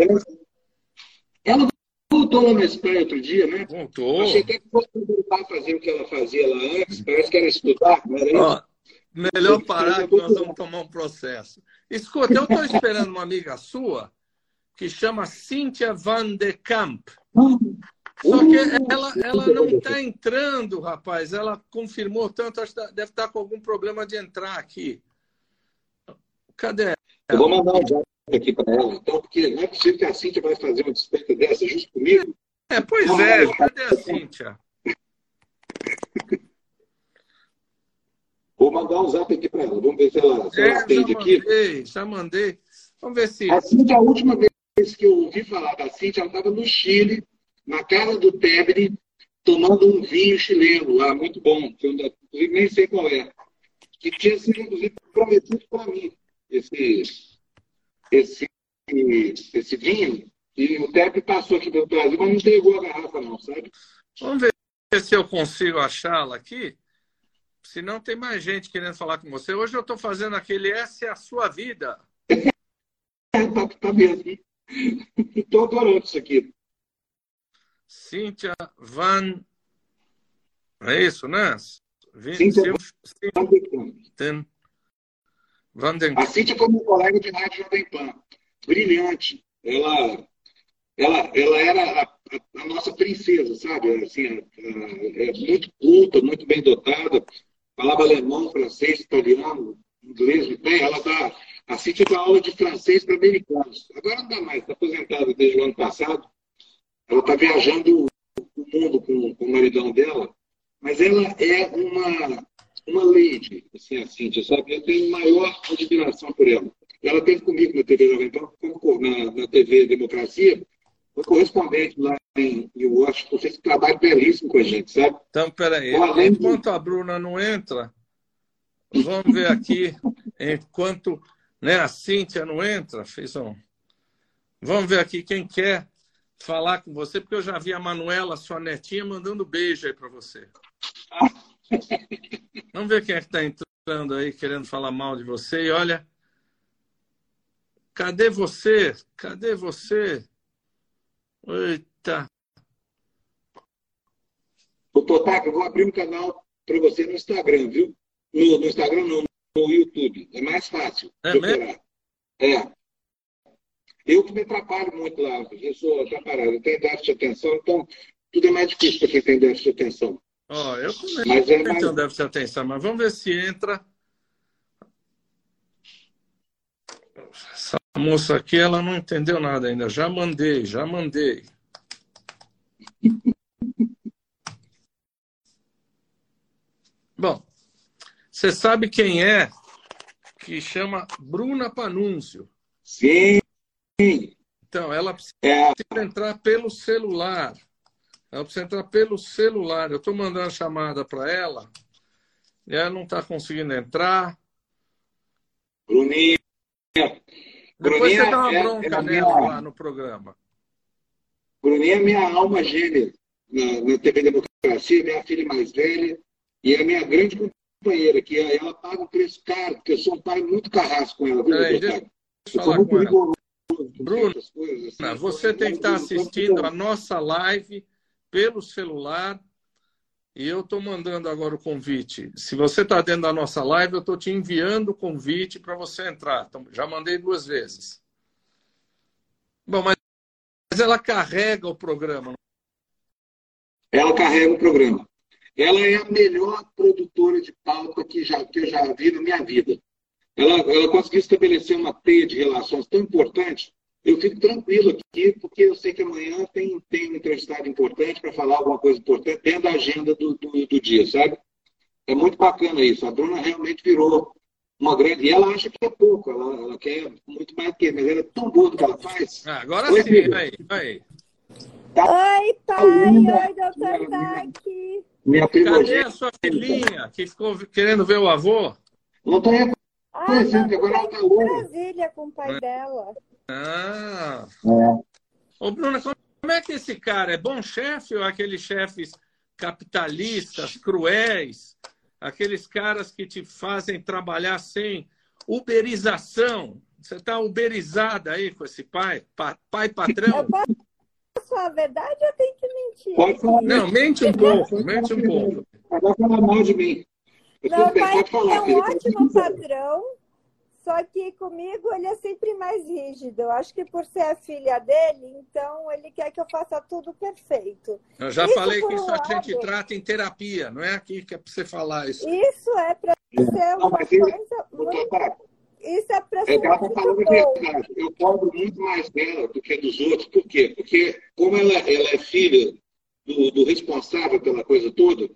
Ela voltou lá na Espanha outro dia, né? Voltou. Achei até que fosse voltar a fazer o que ela fazia lá antes, parece que era estudar, não era Ó, melhor parar que nós vamos tomar um processo. Escuta, eu estou esperando uma amiga sua que chama Cynthia Van de Kamp. Só que ela, ela não está entrando, rapaz. Ela confirmou tanto, acho que deve estar tá com algum problema de entrar aqui. Cadê ela? Eu vou mandar um zap aqui para ela, então, porque não é possível que a Cíntia vai fazer uma desperta dessa justo comigo. É, pois é, cadê a Cíntia? Vou mandar um zap aqui para ela. Vamos ver se ela, se ela é, atende já aqui. Mandei, já mandei. Vamos ver se. A Cíntia, a última vez que eu ouvi falar da Cíntia, ela estava no Chile, na casa do Tebre, tomando um vinho chileno lá, muito bom. Que eu nem sei qual é. Que tinha sido, inclusive, prometido para mim esse, esse, esse vinho. E o Tebre passou aqui pelo Brasil, mas não entregou a garrafa, não, sabe? Vamos ver se eu consigo achá-la aqui. Se não, tem mais gente querendo falar com você. Hoje eu estou fazendo aquele Essa é a sua vida. Tá, tá mesmo. Estou adorando isso aqui. Cíntia Van. É isso, né? Cíntia Van den Van den A Cíntia foi minha colega de rádio Jovem Pan. Brilhante. Ela, ela, ela era a, a nossa princesa, sabe? Assim, é muito culta, muito bem dotada. Falava alemão, francês, italiano, inglês bem. Ela dá, a Cíntia dá aula de francês para americanos. Agora não dá mais, está aposentada desde o ano passado. Ela está viajando o mundo com, com o maridão dela, mas ela é uma, uma lady, assim, a Cíntia, sabe? Eu tenho maior admiração por ela. Ela esteve comigo na TV Jovem Pan, na, na TV Democracia, foi correspondente lá em, Washington, fez um trabalho belíssimo com a gente, sabe? Então, peraí, enquanto a Bruna não entra, vamos ver aqui, enquanto né, a Cíntia não entra, fez um... Vamos ver aqui quem quer falar com você, porque eu já vi a Manuela, sua netinha, mandando beijo aí para você. Vamos ver quem é que está entrando aí, querendo falar mal de você. E olha, cadê você? Cadê você? Eita. Ô, Totaca, eu vou abrir um canal para você no Instagram, viu? No, no, Instagram não, no YouTube. É mais fácil. É mesmo? É. Eu que me atrapalho muito lá, eu sou atrapalhado, eu tenho déficit de atenção, então tudo é mais difícil para quem tem déficit de atenção. Ó, oh, eu também mas é mais... tenho déficit de atenção, mas vamos ver se entra. Essa moça aqui, ela não entendeu nada ainda. Já mandei, já mandei. Bom, você sabe quem é que chama Bruna Panúncio? Sim. Então, ela precisa é. entrar pelo celular. Ela precisa entrar pelo celular. Eu estou mandando chamada para ela e ela não está conseguindo entrar. Bruninha. Depois Bruninha você dá uma é- bronca é, é nela lá no programa. Bruninha é minha alma gêmea na, na TV Democracia, minha filha mais velha e é minha grande companheira, que ela paga um preço caro, porque eu sou um pai muito carrasco com ela. Viu, Peraí, deixa eu falar com ela. Bruno, assim, você tem que estar assistindo a nossa live pelo celular e eu estou mandando agora o convite. Se você está dentro da nossa live, eu estou te enviando o convite para você entrar. Então, já mandei duas vezes. Bom, mas ela carrega o programa. Ela carrega o programa. ela é a melhor produtora de pauta que, já, que eu já vi na minha vida. Ela, ela conseguiu estabelecer uma teia de relações tão importante. Eu fico tranquilo aqui, porque eu sei que amanhã tem, tem um entrevistado importante para falar alguma coisa importante dentro da agenda do, do, do dia, sabe? É muito bacana isso. A Bruna realmente virou uma grande. E ela acha que é pouco, ela, ela quer muito mais que mas ela é tão boa do que ela faz. Ah, agora Oi, sim, vai, vai. Tá Oi, pai. Oi, doutor Taki. Minha Cadê a sua filhinha que ficou querendo ver o avô? Não estou reconhecendo, ah, agora ela está longe. Brasília com o pai é. dela. Ah. É. Ô, Bruna, como é que esse cara é bom chefe ou aqueles chefes capitalistas, cruéis, aqueles caras que te fazem trabalhar sem uberização? Você está uberizada aí com esse pai, pai patrão? a verdade ou tem que mentir? Pode falar. Não, mente um pouco, mente um pouco. Agora fala mal de mim. Meu pai é um ótimo padrão, só que comigo ele é sempre mais rígido. Eu acho que por ser a filha dele, então ele quer que eu faça tudo perfeito. Eu já isso falei que isso um a gente trata em terapia, não é aqui que é para você falar isso. Isso é para ser uma coisa muito isso é para é, ela está falando a verdade. Eu cobro muito mais dela do que dos outros. Por quê? Porque, como ela, ela é filha do, do responsável pela coisa toda,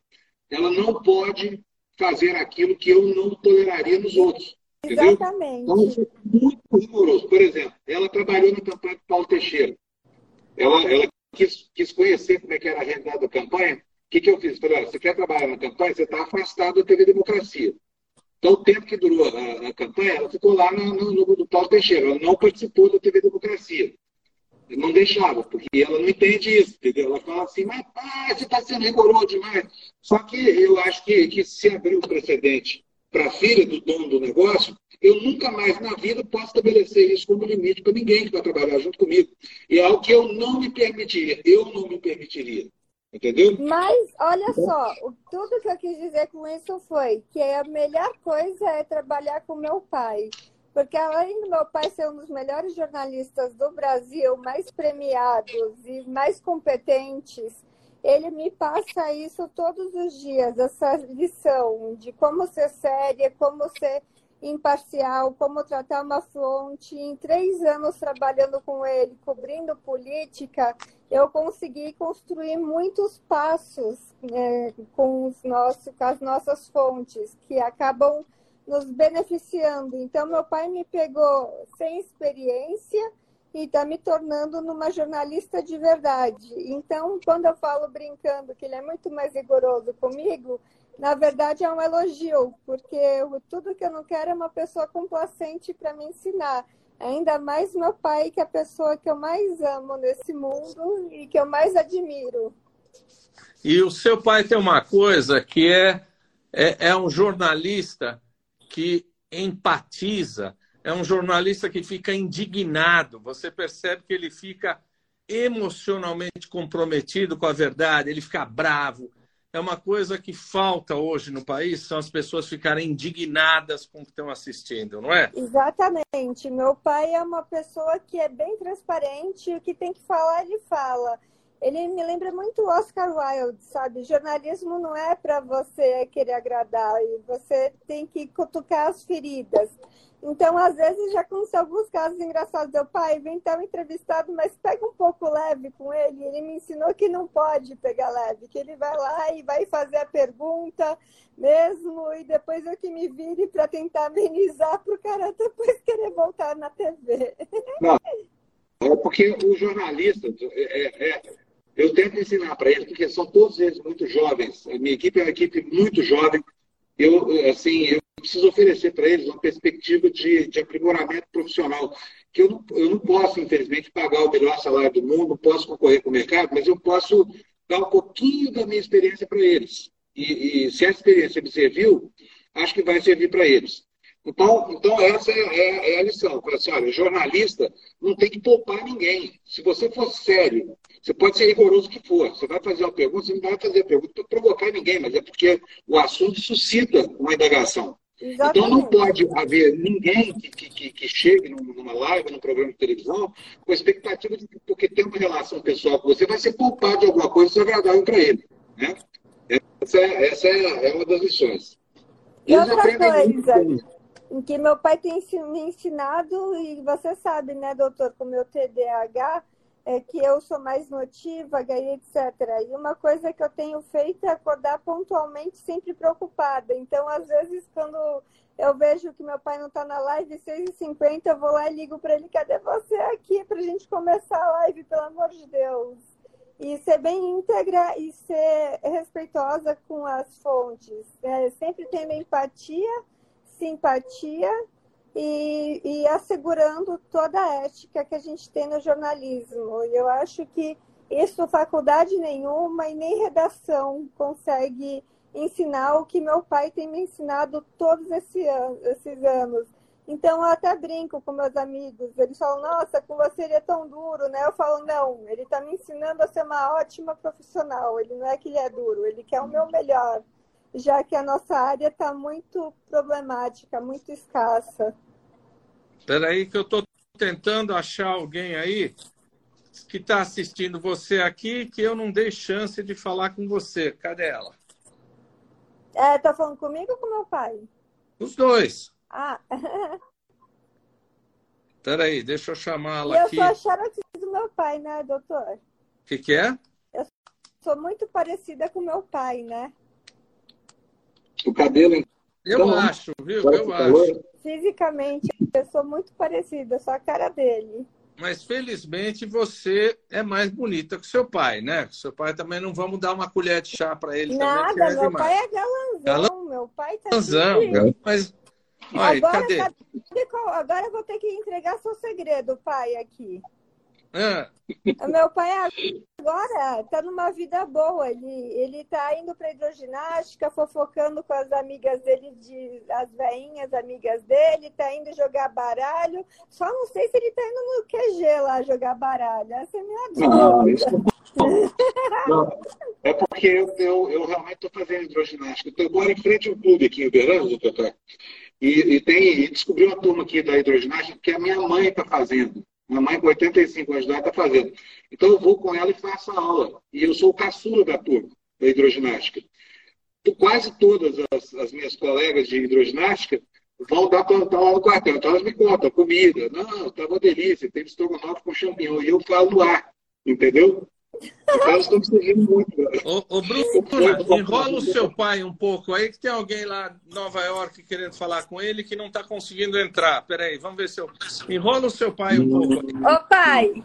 ela não pode fazer aquilo que eu não toleraria nos outros. Entendeu? Exatamente. Então, sou muito rigoroso. Por exemplo, ela trabalhou na campanha do Paulo Teixeira. Ela, ela quis, quis conhecer como é que era a realidade da campanha. O que, que eu fiz? Falei, olha, você quer trabalhar na campanha? Você está afastado da TV Democracia. Então, o tempo que durou a, a campanha, ela ficou lá no, no, no, Paulo Teixeira. Ela não participou da TV Democracia. Não deixava, porque ela não entende isso, entendeu? Ela fala assim, mas ah, você está sendo rigoroso demais. Só que eu acho que, que se abrir um precedente para a filha do dono do negócio, eu nunca mais na vida posso estabelecer isso como limite para ninguém que vai trabalhar junto comigo. E é algo que eu não me permitiria. Eu não me permitiria. Entendeu? Mas, olha só, tudo que eu quis dizer com isso foi que a melhor coisa é trabalhar com meu pai. Porque além do meu pai ser um dos melhores jornalistas do Brasil, mais premiados e mais competentes, ele me passa isso todos os dias, essa lição de como ser séria, como ser imparcial, como tratar uma fonte. Em três anos trabalhando com ele, cobrindo política, eu consegui construir muitos passos né, com, os nossos, com as nossas fontes, que acabam nos beneficiando. Então, meu pai me pegou sem experiência e está me tornando numa jornalista de verdade. Então, quando eu falo brincando que ele é muito mais rigoroso comigo, na verdade é um elogio, porque tudo que eu não quero é uma pessoa complacente para me ensinar. Ainda mais meu pai, que é a pessoa que eu mais amo nesse mundo e que eu mais admiro. E o seu pai tem uma coisa que é, é, é um jornalista que empatiza, é um jornalista que fica indignado. Você percebe que ele fica emocionalmente comprometido com a verdade, ele fica bravo, é uma coisa que falta hoje no país, são as pessoas ficarem indignadas com o que estão assistindo, não é? Exatamente. Meu pai é uma pessoa que é bem transparente, o que tem que falar, ele fala. Ele me lembra muito Oscar Wilde, sabe? Jornalismo não é para você querer agradar, você tem que cutucar as feridas. Então, às vezes, já aconteceu alguns casos engraçados. Meu pai, vem estar entrevistado, mas pega um pouco leve com ele. Ele me ensinou que não pode pegar leve, que ele vai lá e vai fazer a pergunta mesmo, e depois eu que me vire para tentar amenizar para o cara depois querer voltar na TV. Não, é porque o jornalista, é, é, eu tento ensinar para eles, porque são todos eles muito jovens. A minha equipe é uma equipe muito jovem. Eu, assim, eu preciso oferecer para eles uma perspectiva de, de aprimoramento profissional. Que eu não, eu não posso, infelizmente, pagar o melhor salário do mundo, não posso concorrer com o mercado, mas eu posso dar um pouquinho da minha experiência para eles. E, e, se a experiência me serviu, acho que vai servir para eles. Então, então essa é, é, é a lição. Assim, olha, jornalista não tem que poupar ninguém. Se você for sério, você pode ser rigoroso que for. Você vai fazer uma pergunta, você não vai fazer a pergunta para provocar ninguém, mas é porque o assunto suscita uma indagação. Exatamente. Então não pode haver ninguém que, que, que, chegue numa live, num programa de televisão, com a expectativa de que, porque tem uma relação pessoal com você, vai ser poupado de alguma coisa desagradável para ele. Né? É Essa é, essa é, é uma das lições. E Eles outra coisa, em que meu pai tem me ensinado, e você sabe, né, doutor, com meu TDAH, é que eu sou mais notiva, etc. E uma coisa que eu tenho feito é acordar pontualmente, sempre preocupada. Então, às vezes, quando eu vejo que meu pai não está na live, 6h50, eu vou lá e ligo para ele, cadê você aqui para a gente começar a live, pelo amor de Deus? E ser bem íntegra e ser respeitosa com as fontes. É, sempre tendo empatia, simpatia e, e assegurando toda a ética que a gente tem no jornalismo. E eu acho que isso faculdade nenhuma e nem redação consegue ensinar o que meu pai tem me ensinado todos esse an esses anos. Então eu até brinco com meus amigos, eles falam, nossa, com você ele é tão duro, né? Eu falo, não, ele está me ensinando a ser uma ótima profissional, ele não é que ele é duro, ele quer o meu melhor, já que a nossa área está muito problemática, muito escassa. Espera aí que eu estou tentando achar alguém aí que está assistindo você aqui que eu não dei chance de falar com você. Cadê ela? É, tá falando comigo ou com meu pai? Os dois. Ah. Peraí, deixa eu chamá-la aqui. Eu sou a xarote do meu pai, né, doutor? O que, que é? Eu sou muito parecida com meu pai, né? O cabelo. Eu então, acho, viu? Eu acho. Fisicamente, eu sou muito parecida, sou a cara dele. Mas felizmente você é mais bonita que seu pai, né? Seu pai também não vamos dar uma colher de chá para ele. Nada, também, meu pai é galanzão. Galan... Meu pai tá galanzão. Mas Aí, agora, cadê? agora eu vou ter que entregar seu segredo, pai, aqui. É. Meu pai agora está numa vida boa. Ele, ele tá indo para hidroginástica, fofocando com as amigas dele, de, as veinhas amigas dele, está indo jogar baralho. Só não sei se ele está indo no QG lá jogar baralho. Essa é a minha dúvida. Não, é porque eu, eu, eu realmente estou fazendo hidroginástica. Eu moro em frente ao clube aqui em Uberlândia, doutor. E, e, tem, e descobri uma turma aqui da hidroginástica que a minha mãe está fazendo. Minha mãe, com 85 anos de idade, está fazendo. Então, eu vou com ela e faço a aula. E eu sou o caçula da turma, da hidroginástica. Quase todas as, as minhas colegas de hidroginástica vão dar plantão lá no quartel. Então, elas me contam comida. Não, tá uma delícia, tem estrogonofe com champignon. E eu falo no ar, entendeu? Estão muito. Ô, ô Bruno, enrola o seu pai um pouco aí, que tem alguém lá em Nova York querendo falar com ele que não está conseguindo entrar. Peraí, vamos ver se eu. Enrola o seu pai um pouco aí. Ô, pai,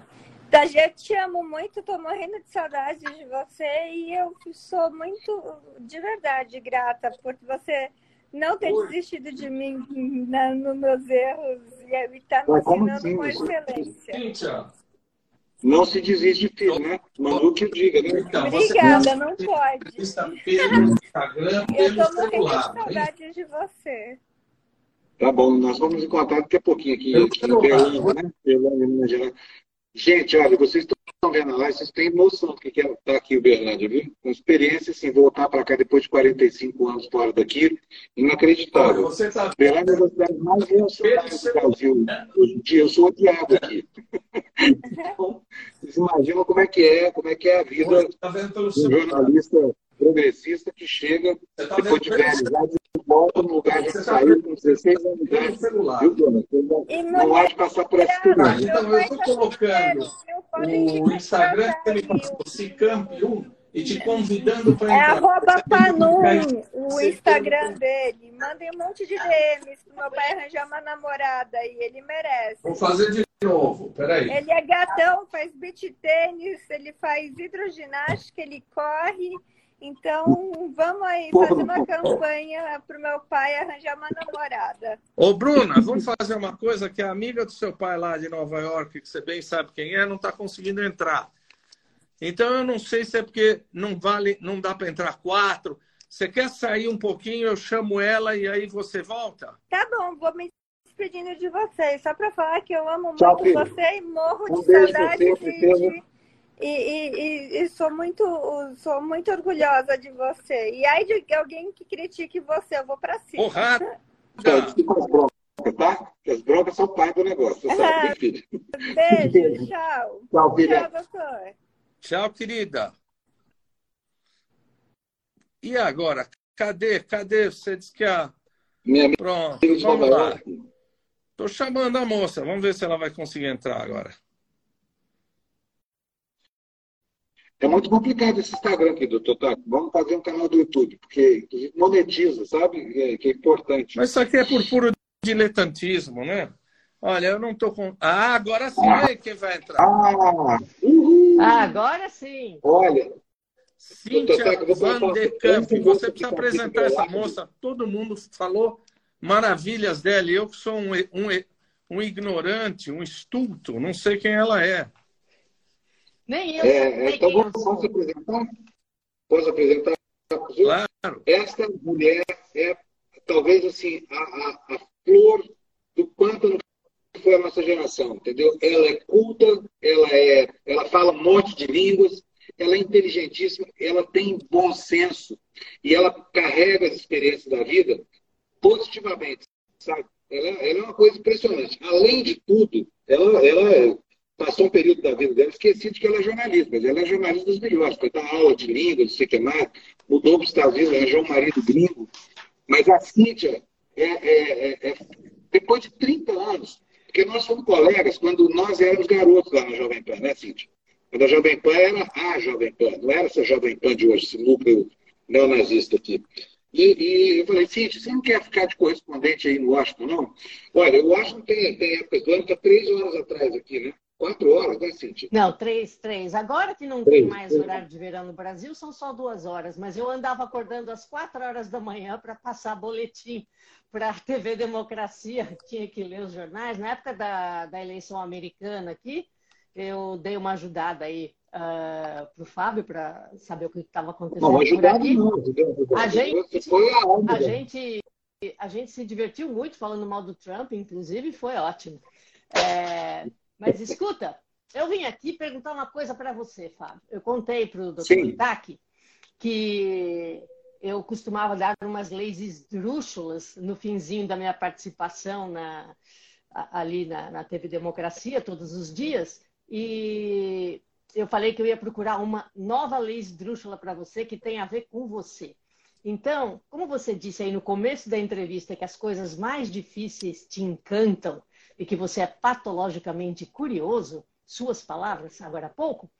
eu te amo muito, estou morrendo de saudade de você e eu sou muito, de verdade, grata por você não ter desistido de mim na, nos meus erros e estar tá me ensinando assim? com excelência. Cíntia, não se desiste de filho, né? Manu que diga, né? Então, Obrigada, não pode. Pelo Instagram, pelo Eu tô morrendo de saudade de você. Tá bom, nós vamos encontrar daqui a pouquinho aqui. né? Gente, olha, vocês estão vendo lá, vocês têm noção do que é estar tá aqui em Uberlândia, viu? Com experiência, assim, voltar para cá depois de 45 anos fora daqui, inacreditável. Você tá... Uberlândia é uma cidade mais reacionária do Brasil. Hoje em dia, eu sou odiado aqui. então, vocês imaginam como é que é, como é que é a vida tá do jornalista progressista que chega tá depois de realizar e volta no lugar de tá sair com 16 anos de idade. Viu, dona? Não vai passar por essa situação. Então, eu estou colocando o Instagram que ele passou, Cicamp1, e te convidando para é entrar. É arroba Panum, o Instagram dele. Mandem um monte de DMs pro meu pai arranjar uma namorada e ele merece. Vou fazer de novo, peraí. Ele é gatão, faz beat tênis, ele faz hidroginástica, ele corre. Então, vamos aí fazer uma campanha para o meu pai arranjar uma namorada. Ô, Bruna, vamos fazer uma coisa que a amiga do seu pai lá de Nova York, que você bem sabe quem é, não está conseguindo entrar. Então, eu não sei se é porque não vale, não dá para entrar quatro. Você quer sair um pouquinho, eu chamo ela e aí você volta? Tá bom, vou me despedindo de vocês. Só para falar que eu amo Tchau, muito filho. você e morro um de saudade de, de, e, e, e, sou muito sou muito orgulhosa de você. E aí de alguém que critique você, eu vou para cima. Porra! as broncas, tá? as broncas são pai do negócio, sabe, filho? Beijo, tchau. Tchau, filha. Tchau, doutor. Tchau, querida. E agora? Cadê? Cadê? Você disse que a. Minha Pronto, vamos lá. Estou chamando a moça. Vamos ver se ela vai conseguir entrar agora. É muito complicado esse Instagram aqui, doutor Tato. Vamos fazer um canal do YouTube, porque monetiza, sabe? É, que é importante. Mas isso aqui é por puro diletantismo, né? Olha, eu não estou com. Ah, agora sim, aí quem vai entrar. Ah, ah agora sim. Olha. Cíntia Van de Camp, você precisa apresentar essa moça. Todo mundo falou maravilhas dela. E eu que sou um, um, um ignorante, um estulto, não sei quem ela é. Nem eu. É, então, eu posso apresentar? Posso apresentar? Claro. Esta mulher é, talvez, assim, a, a, a flor do pântano foi a nossa geração, entendeu? Ela é culta, ela, é, ela fala um monte de línguas, ela é inteligentíssima, ela tem bom senso e ela carrega as experiências da vida positivamente, sabe? Ela, ela é uma coisa impressionante. Além de tudo, ela, ela passou um período da vida dela, esqueci de que ela é jornalista, mas ela é jornalista dos melhores, foi dar aula de língua, não sei o que mais, mudou para os Estados Unidos, arranjou um marido gringo. Mas a Cíntia, é, é, é, é, depois de 30 anos, porque nós fomos colegas quando nós éramos garotos lá na Jovem Pan, né, Cíntia? Quando a Jovem Pan era a Jovem Pan, não era essa Jovem Pan de hoje, esse núcleo neonazista aqui. E, e, eu falei, Cíntia, você não quer ficar de correspondente aí no Washington, não? Olha, o Washington tem, tem épocas do ano, está três horas atrás aqui, né? Quatro horas, né, Cíntia? Não, três, três. Agora que não três, tem mais três. horário de verão no Brasil, são só duas horas. Mas eu andava acordando às quatro horas da manhã para passar boletim para a TV Democracia, tinha que ler os jornais. Na época da, da eleição americana aqui, eu dei uma ajudada aí uh, ah, para o Fábio para saber o que estava acontecendo não, aqui. Não, a gente, a, gente, a gente se divertiu muito falando mal do Trump, inclusive foi ótimo. É, mas escuta, eu vim aqui perguntar uma coisa para você, Fábio. Eu contei para o doutor Itaque que eu costumava dar umas leis esdrúxulas no finzinho da minha participação na, ali na, na TV Democracia, todos os dias, e eu falei que eu ia procurar uma nova lei esdrúxula para você que tem a ver com você. Então, como você disse aí no começo da entrevista que as coisas mais difíceis te encantam e que você é patologicamente curioso, suas palavras agora há pouco,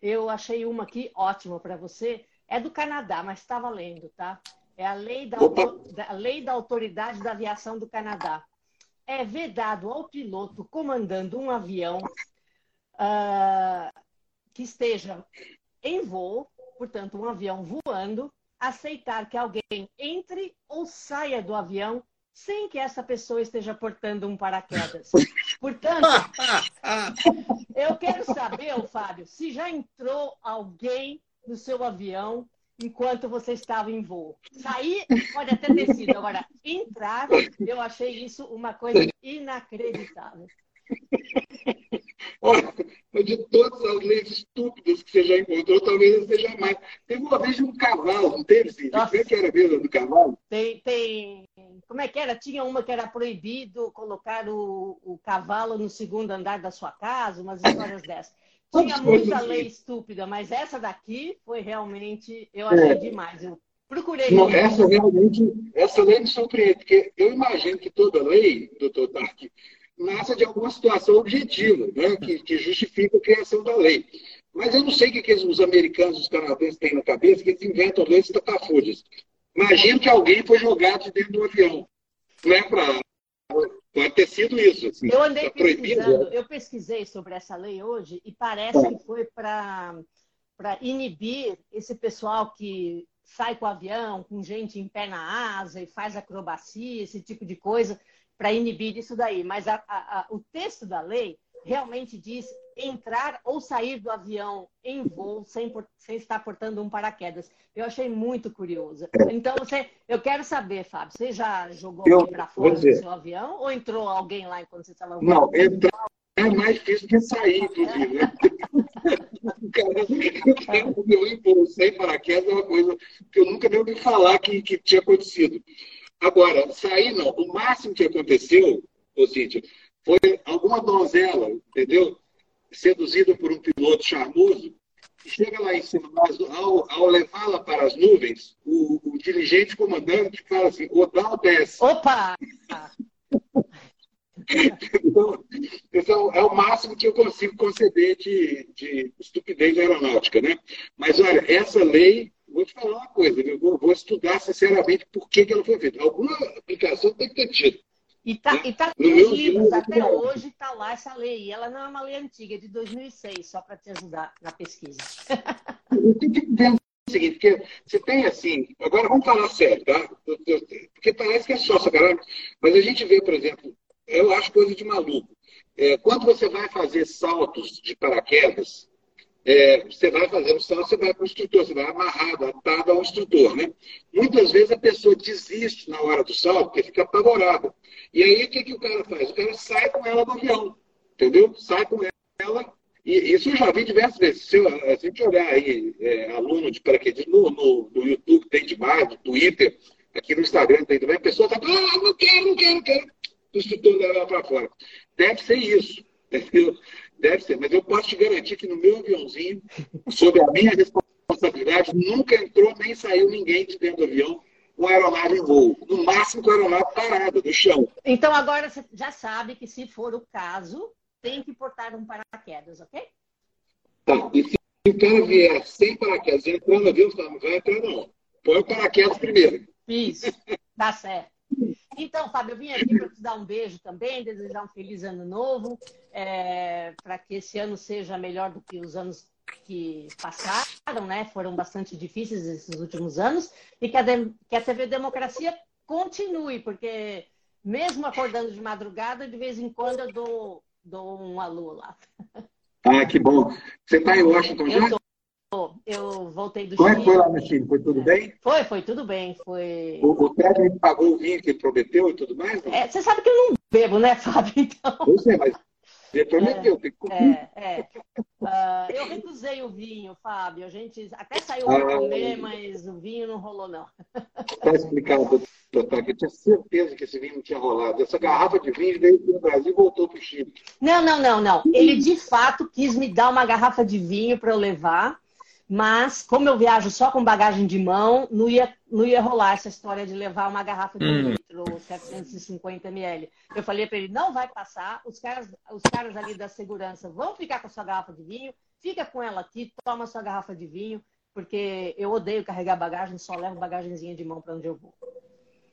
eu achei uma aqui ótima para você, é do Canadá, mas está valendo, tá? É a lei da, a lei da Autoridade da Aviação do Canadá. É vedado ao piloto comandando um avião uh, que esteja em voo, portanto, um avião voando, aceitar que alguém entre ou saia do avião sem que essa pessoa esteja portando um paraquedas. Portanto, eu quero saber, Fábio, se já entrou alguém no seu avião enquanto você estava em voo. Sair pode até ter sido, agora entrar, eu achei isso uma coisa inacreditável. Olha, de todas as leis estúpidas que você já encontrou, talvez seja mais. Teve uma vez de um cavalo, não teve, Cid? Como é que era mesmo do cavalo? Tem, tem. Como é que era? Tinha uma que era proibido colocar o, o cavalo no segundo andar da sua casa, umas histórias dessas. Tinha muita lei estúpida, mas essa daqui foi realmente, eu achei é. demais. Eu procurei. Não, essa realmente, essa lei me surpreende, porque eu imagino que toda lei, doutor Tark, nasce de alguma situação objetiva, né, que, que, justifica a criação da lei. Mas eu não sei o que, que os americanos os canadenses têm na cabeça, que eles inventam leis estapafúrdias. Imagino que alguém foi jogado de dentro do avião. Não é para Pode ter sido isso. Assim, eu andei tá pesquisando, eu pesquisei sobre essa lei hoje e parece é. que foi para inibir esse pessoal que sai com o avião, com gente em pé na asa e faz acrobacia, esse tipo de coisa, para inibir isso daí. Mas a, a, a, o texto da lei realmente diz entrar ou sair do avião em voo sem, sem estar portando um paraquedas. Eu achei muito curioso. É. Então, você, eu quero saber, Fábio, você já jogou para fora do seu avião ou entrou alguém lá enquanto você estava voando? Não, entrar é mais difícil que sair, inclusive. Né? o meu impulso sem paraquedas é uma coisa que eu nunca nem ouvi falar que, que tinha acontecido. Agora, sair não. O máximo que aconteceu, ô Cíntia, foi alguma donzela, entendeu? Seduzida por um piloto charmoso, chega lá em cima, mas ao, ao levá-la para as nuvens, o, o dirigente comandante fala assim, Odal desce. Opa! então, esse é o, é o, máximo que eu consigo conceder de, de, estupidez aeronáutica, né? Mas olha, essa lei, vou te falar uma coisa, eu vou, vou estudar sinceramente por que, que ela foi feita. Alguma aplicação tem que ter tido. E está né? tá nos livros, até hoje está lá essa lei. E ela não é uma lei antiga, é de 2006, só para te ajudar na pesquisa. Eu tenho que entender o seguinte, porque você tem assim, agora vamos falar sério, tá? Porque parece que é só sacanagem, mas a gente vê, por exemplo, eu acho coisa de maluco. É, quando você vai fazer saltos de paraquedas, é, você vai fazer o salto, você vai para o instrutor, você vai amarrado, atado ao instrutor. Né? Muitas vezes a pessoa desiste na hora do salto, porque fica apavorada. E aí o que, que o cara faz? O cara sai com ela do avião, entendeu? Sai com ela. E isso eu já vi diversas vezes. Se, se a gente olhar aí, é, aluno de paraquedismo no, no, no, YouTube tem demais, no Twitter, aqui no Instagram tem também, a pessoa está, ah, não quero, não quero, não quero. O instrutor leva para fora. Deve ser isso, entendeu? Deve ser, mas eu posso te garantir que no meu aviãozinho, sob a minha responsabilidade, nunca entrou nem saiu ninguém de dentro do avião com a aeronave em voo. No máximo com a aeronave parada do chão. Então agora você já sabe que se for o caso, tem que portar um paraquedas, ok? Tá, e se o cara vier sem paraquedas entrando no avião, não vai entrar não. Põe o paraquedas primeiro. Isso, tá certo. Então, Fábio, eu vim aqui para te dar um beijo também, desejar um feliz ano novo, é, para que esse ano seja melhor do que os anos que passaram, né? Foram bastante difíceis esses últimos anos, e que a, que a TV Democracia continue, porque mesmo acordando de madrugada, de vez em quando eu dou, dou um alô lá. Ah, que bom. Você está em Washington já? Eu voltei do Como Chile. Como é que foi lá no Chile? Foi tudo bem? Foi, foi tudo bem. Foi... O, o técnico pagou o vinho que ele prometeu e tudo mais? É, você sabe que eu não bebo, né, Fábio? Então... Eu sei, mas ele prometeu, é, tem que cumprir. É, é. Uh, eu recusei o vinho, Fábio. A gente até saiu ah, para comer, mas o vinho não rolou, não. Está explicado, doutor, que eu tinha certeza que esse vinho não tinha rolado. Essa garrafa de vinho veio para o Brasil e voltou para o Chile. Não, não, não, não. Ele de fato quis me dar uma garrafa de vinho para eu levar. Mas, como eu viajo só com bagagem de mão, não ia, não ia rolar essa história de levar uma garrafa de um hum. litro, 750 ml. Eu falei para ele, não vai passar, os caras, os caras ali da segurança vão ficar com a sua garrafa de vinho, fica com ela aqui, toma sua garrafa de vinho, porque eu odeio carregar bagagem, só levo bagagenzinha de mão para onde eu vou.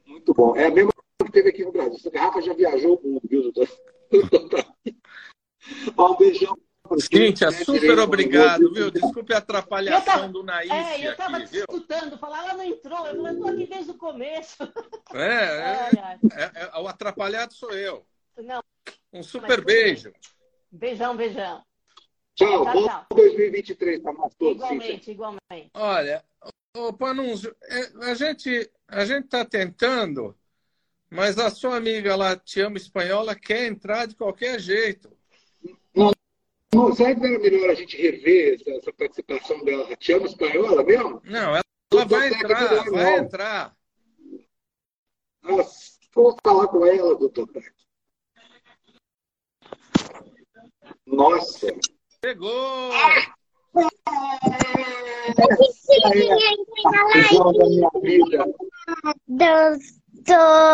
Muito bom. É a mesma que teve aqui no Brasil. Essa garrafa já viajou o mundo, viu, doutor? um beijão Cíntia, super obrigado, viu? Desculpe a atrapalhação tava, do Naís. É, eu estava te escutando falar, ela não entrou. Eu falei, estou aqui desde o começo. É, é, é, é, o atrapalhado sou eu. Não. Um super beijo. Beijão, beijão. Tchau, tchau, tchau. bom 2023 para nós todos. Igualmente, Cíntia. igualmente. Olha, o Panunzio, é, a gente a gente está tentando, mas a sua amiga lá, Te Amo Espanhola, quer entrar de qualquer jeito. Não, será que não era melhor a gente rever essa, essa participação dela? Te amo espanhola mesmo? Não, ela, ela vai entrar, vai entrar. Nossa, vou falar com ela, doutor Tac. Nossa. Pegou! Doutor.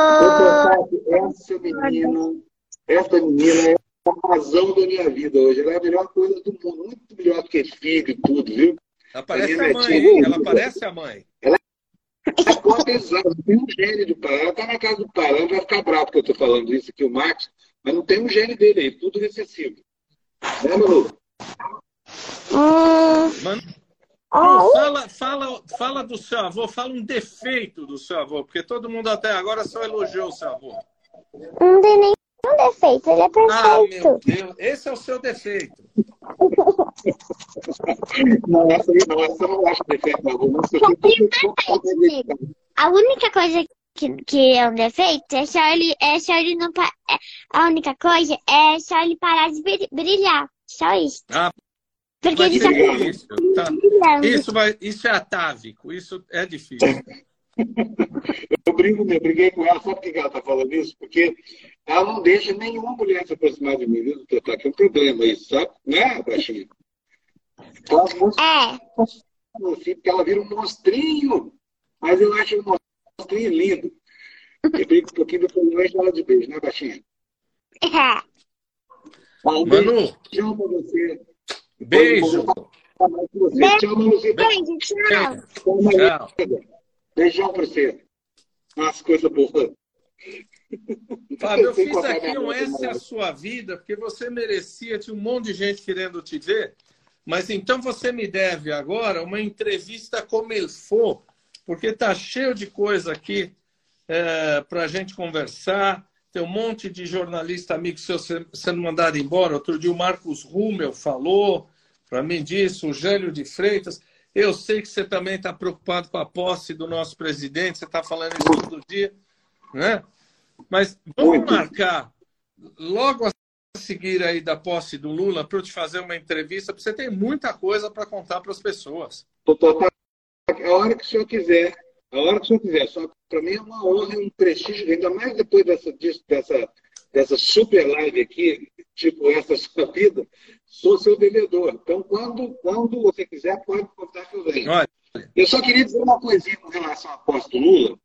Essa menina, essa menina é a razão da minha vida hoje. Ela é a melhor coisa do mundo, muito melhor do que filho e tudo, viu? Ela parece a, a mãe, ela parece a mãe. Ela é conta exata, tem um gênio do pai. Ela está na casa do pai, ela vai ficar bravo que eu estou falando isso aqui, o Max, mas não tem um gênio dele aí, tudo recessivo. Né, Manu? Mano, fala, fala, fala do seu avô, fala um defeito do seu avô, porque todo mundo até agora só elogiou o seu avô. Não tem nem um defeito, ele é perfeito. Ah, meu Deus, esse é o seu defeito. não, essa aí não, essa eu não acho defeito, não. A única coisa que, que é um defeito é só ele, é ele não. É, a única coisa é ele parar de brilhar. Só isso. Ah, Porque ele só isso, tá. isso, vai, isso é atávico, isso é difícil. Eu brinco, eu briguei com ela, sabe por que ela está falando isso? Porque ela não deixa nenhuma mulher se aproximar de mim, viu, doutor? É um problema isso, sabe? Né, baixinho? É. Porque ela vira um monstrinho. Mas eu acho um monstrinho lindo. Eu brinco um pouquinho depois não enche ela de beijo, né, baixinha? É. Um Manu. Beijão pra você. Beijo. Beijo. Tchau. Beijo, tchau. Tchau. Beijão pra você. Nossa, coisa boa. Fábio, eu fiz aqui um Essa é a Sua Vida, porque você merecia, tinha um monte de gente querendo te ver, mas então você me deve agora uma entrevista como ele for, porque tá cheio de coisa aqui é, para a gente conversar. Tem um monte de jornalista amigo seu sendo mandado embora. Outro dia o Marcos Rummel falou para mim disso, o Gélio de Freitas. Eu sei que você também está preocupado com a posse do nosso presidente, você está falando isso todo dia, né? Mas vamos Muito. marcar logo a seguir aí da posse do Lula para eu te fazer uma entrevista, porque você tem muita coisa para contar para as pessoas. A hora que o senhor quiser, a hora que o senhor quiser. Só para mim é uma honra, um prestígio, ainda mais depois dessa, dessa, dessa super live aqui, tipo essa sua vida, sou seu vendedor. Então, quando, quando você quiser, pode contar que eu venho. Olha. Eu só queria dizer uma coisinha com relação à posse do Lula.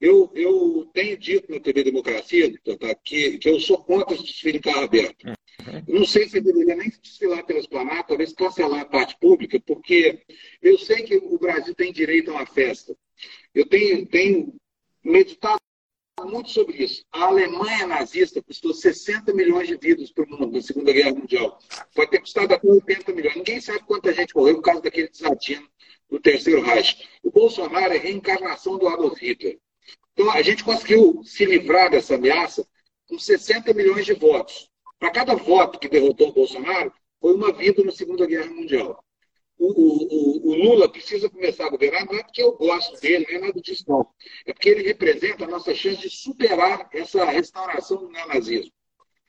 Eu, eu tenho dito na TV Democracia tá, que, que eu sou contra esse desfile em carro aberto. Uhum. Não sei se deveria nem desfilar pelas planadas, talvez cancelar a parte pública, porque eu sei que o Brasil tem direito a uma festa. Eu tenho, tenho meditado muito sobre isso. A Alemanha nazista custou 60 milhões de vidas para o mundo na Segunda Guerra Mundial. Pode ter custado até 80 milhões. Ninguém sabe quanta gente morreu por causa daquele desatino do Terceiro Reich. O Bolsonaro é reencarnação do Adolf Hitler. Então, a gente conseguiu se livrar dessa ameaça com 60 milhões de votos. Para cada voto que derrotou o Bolsonaro, foi uma vida na Segunda Guerra Mundial. O, o, o, Lula precisa começar a governar, não é porque eu gosto dele, não é nada disso, não. É porque ele representa a nossa chance de superar essa restauração do neonazismo.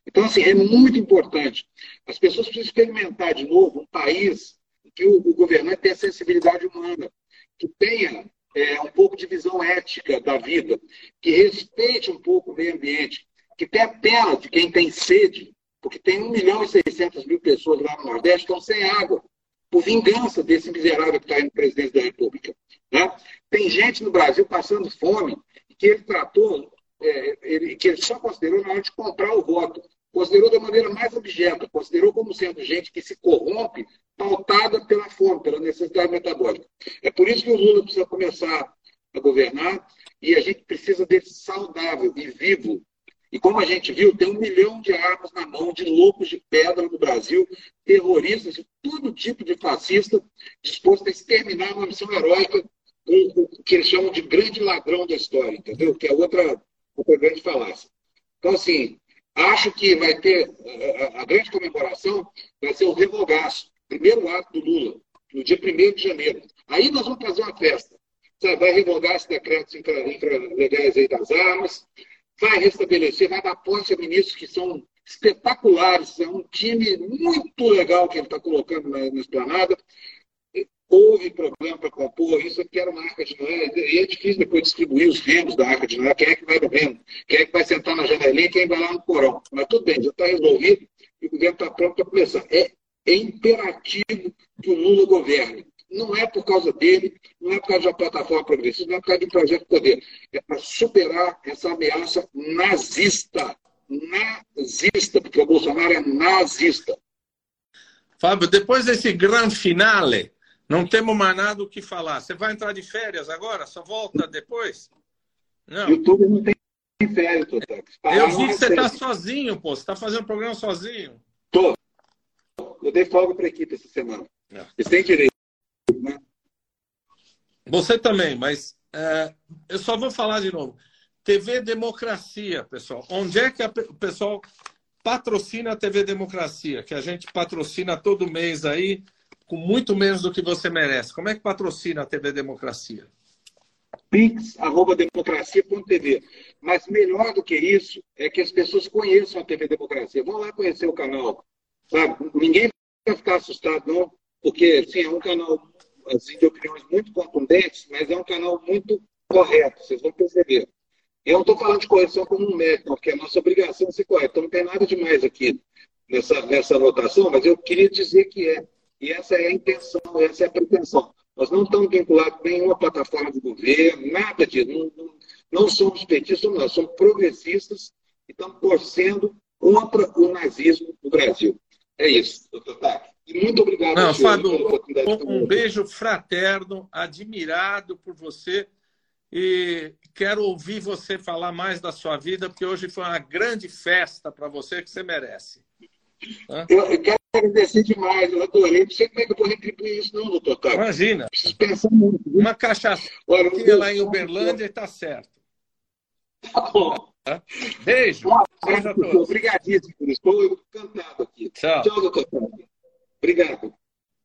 Então, assim, é muito importante. As pessoas precisam experimentar de novo um país em que o, o governante tenha sensibilidade humana, que tenha é, um pouco de visão ética da vida, que respeite um pouco o meio ambiente, que tenha pena de quem tem sede, porque tem 1 milhão e 600 mil pessoas lá no Nordeste que estão sem água, por vingança desse miserável que está no presidente da República. Né? Tem gente no Brasil passando fome que ele tratou, é, ele, que ele só considerou na hora de comprar o voto. Considerou da maneira mais objetiva, considerou como sendo gente que se corrompe pautada pela fome, pela necessidade metabólica. É por isso que o Lula precisa começar a governar e a gente precisa desse saudável e vivo. E como a gente viu, tem um milhão de armas na mão de loucos de pedra no Brasil, terroristas de todo tipo de fascista, disposto a exterminar uma missão heróica o que eles chamam de grande ladrão da história, entendeu? Que é outra, outra grande falácia. Então, assim, acho que vai ter a, a grande comemoração vai ser o revogaço primeiro ato do Lula, no dia 1 de janeiro. Aí nós vamos fazer uma festa. Sabe, vai revogar esse decreto infralegais aí das armas, vai restabelecer, vai dar posse a ministros que são espetaculares, é um time muito legal que ele está colocando na, na esplanada. Houve problema para compor, isso aqui era uma arca de Noé, e é difícil depois distribuir os remos da arca de Noé, quem é que vai no remo, quem é que vai sentar na janelinha, quem vai lá no porão. Mas tudo bem, já está resolvido e o governo está pronto para começar. É é imperativo que o Lula governe. Não é por causa dele, não é por causa da plataforma progressista, não é por causa do projeto de poder. É para superar essa ameaça nazista. Nazista, porque o Bolsonaro é nazista. Fábio, depois desse grande finale, não temos mais nada o que falar. Você vai entrar de férias agora? Só volta depois? Não. YouTube não tem férias, Totex. Eu vi que você está sozinho, pô. Você está fazendo o programa sozinho. Tô. Eu dei folga para a equipe essa semana. É. Eles têm direito. Né? Você também, mas é, eu só vou falar de novo. TV Democracia, pessoal. Onde é que a, o pessoal patrocina a TV Democracia? Que a gente patrocina todo mês aí, com muito menos do que você merece. Como é que patrocina a TV Democracia? pix.democracia.tv. Mas melhor do que isso é que as pessoas conheçam a TV Democracia. Vão lá conhecer o canal. Sabe? Ninguém vai ficar assustado, não, porque assim, é um canal assim, de opiniões muito contundentes, mas é um canal muito correto, vocês vão perceber. Eu não estou falando de correção como um método, porque é nossa obrigação é ser correto. Então não tem nada demais aqui nessa, nessa anotação, mas eu queria dizer que é. E essa é a intenção, essa é a pretensão. Nós não estamos vinculados a nenhuma plataforma de governo, nada disso. Não, não, não somos petistas, nós somos progressistas e estamos torcendo contra o nazismo no Brasil. É isso, doutor Tac. E muito obrigado, Não, senhor, Fábio, um, um beijo fraterno, admirado por você. E quero ouvir você falar mais da sua vida, porque hoje foi uma grande festa para você que você merece. Eu, eu, quero agradecer demais, eu adorei. Não sei como é que eu vou retribuir isso, não, doutor Tato. Imagina. Preciso pensar muito. Viu? Uma cachaça lá em Uberlândia está certo. Tá bom. Beijo. Um abraço, Obrigadíssimo por isso. Estou encantado aqui. Tchau. Tchau, doutor Tato. Obrigado.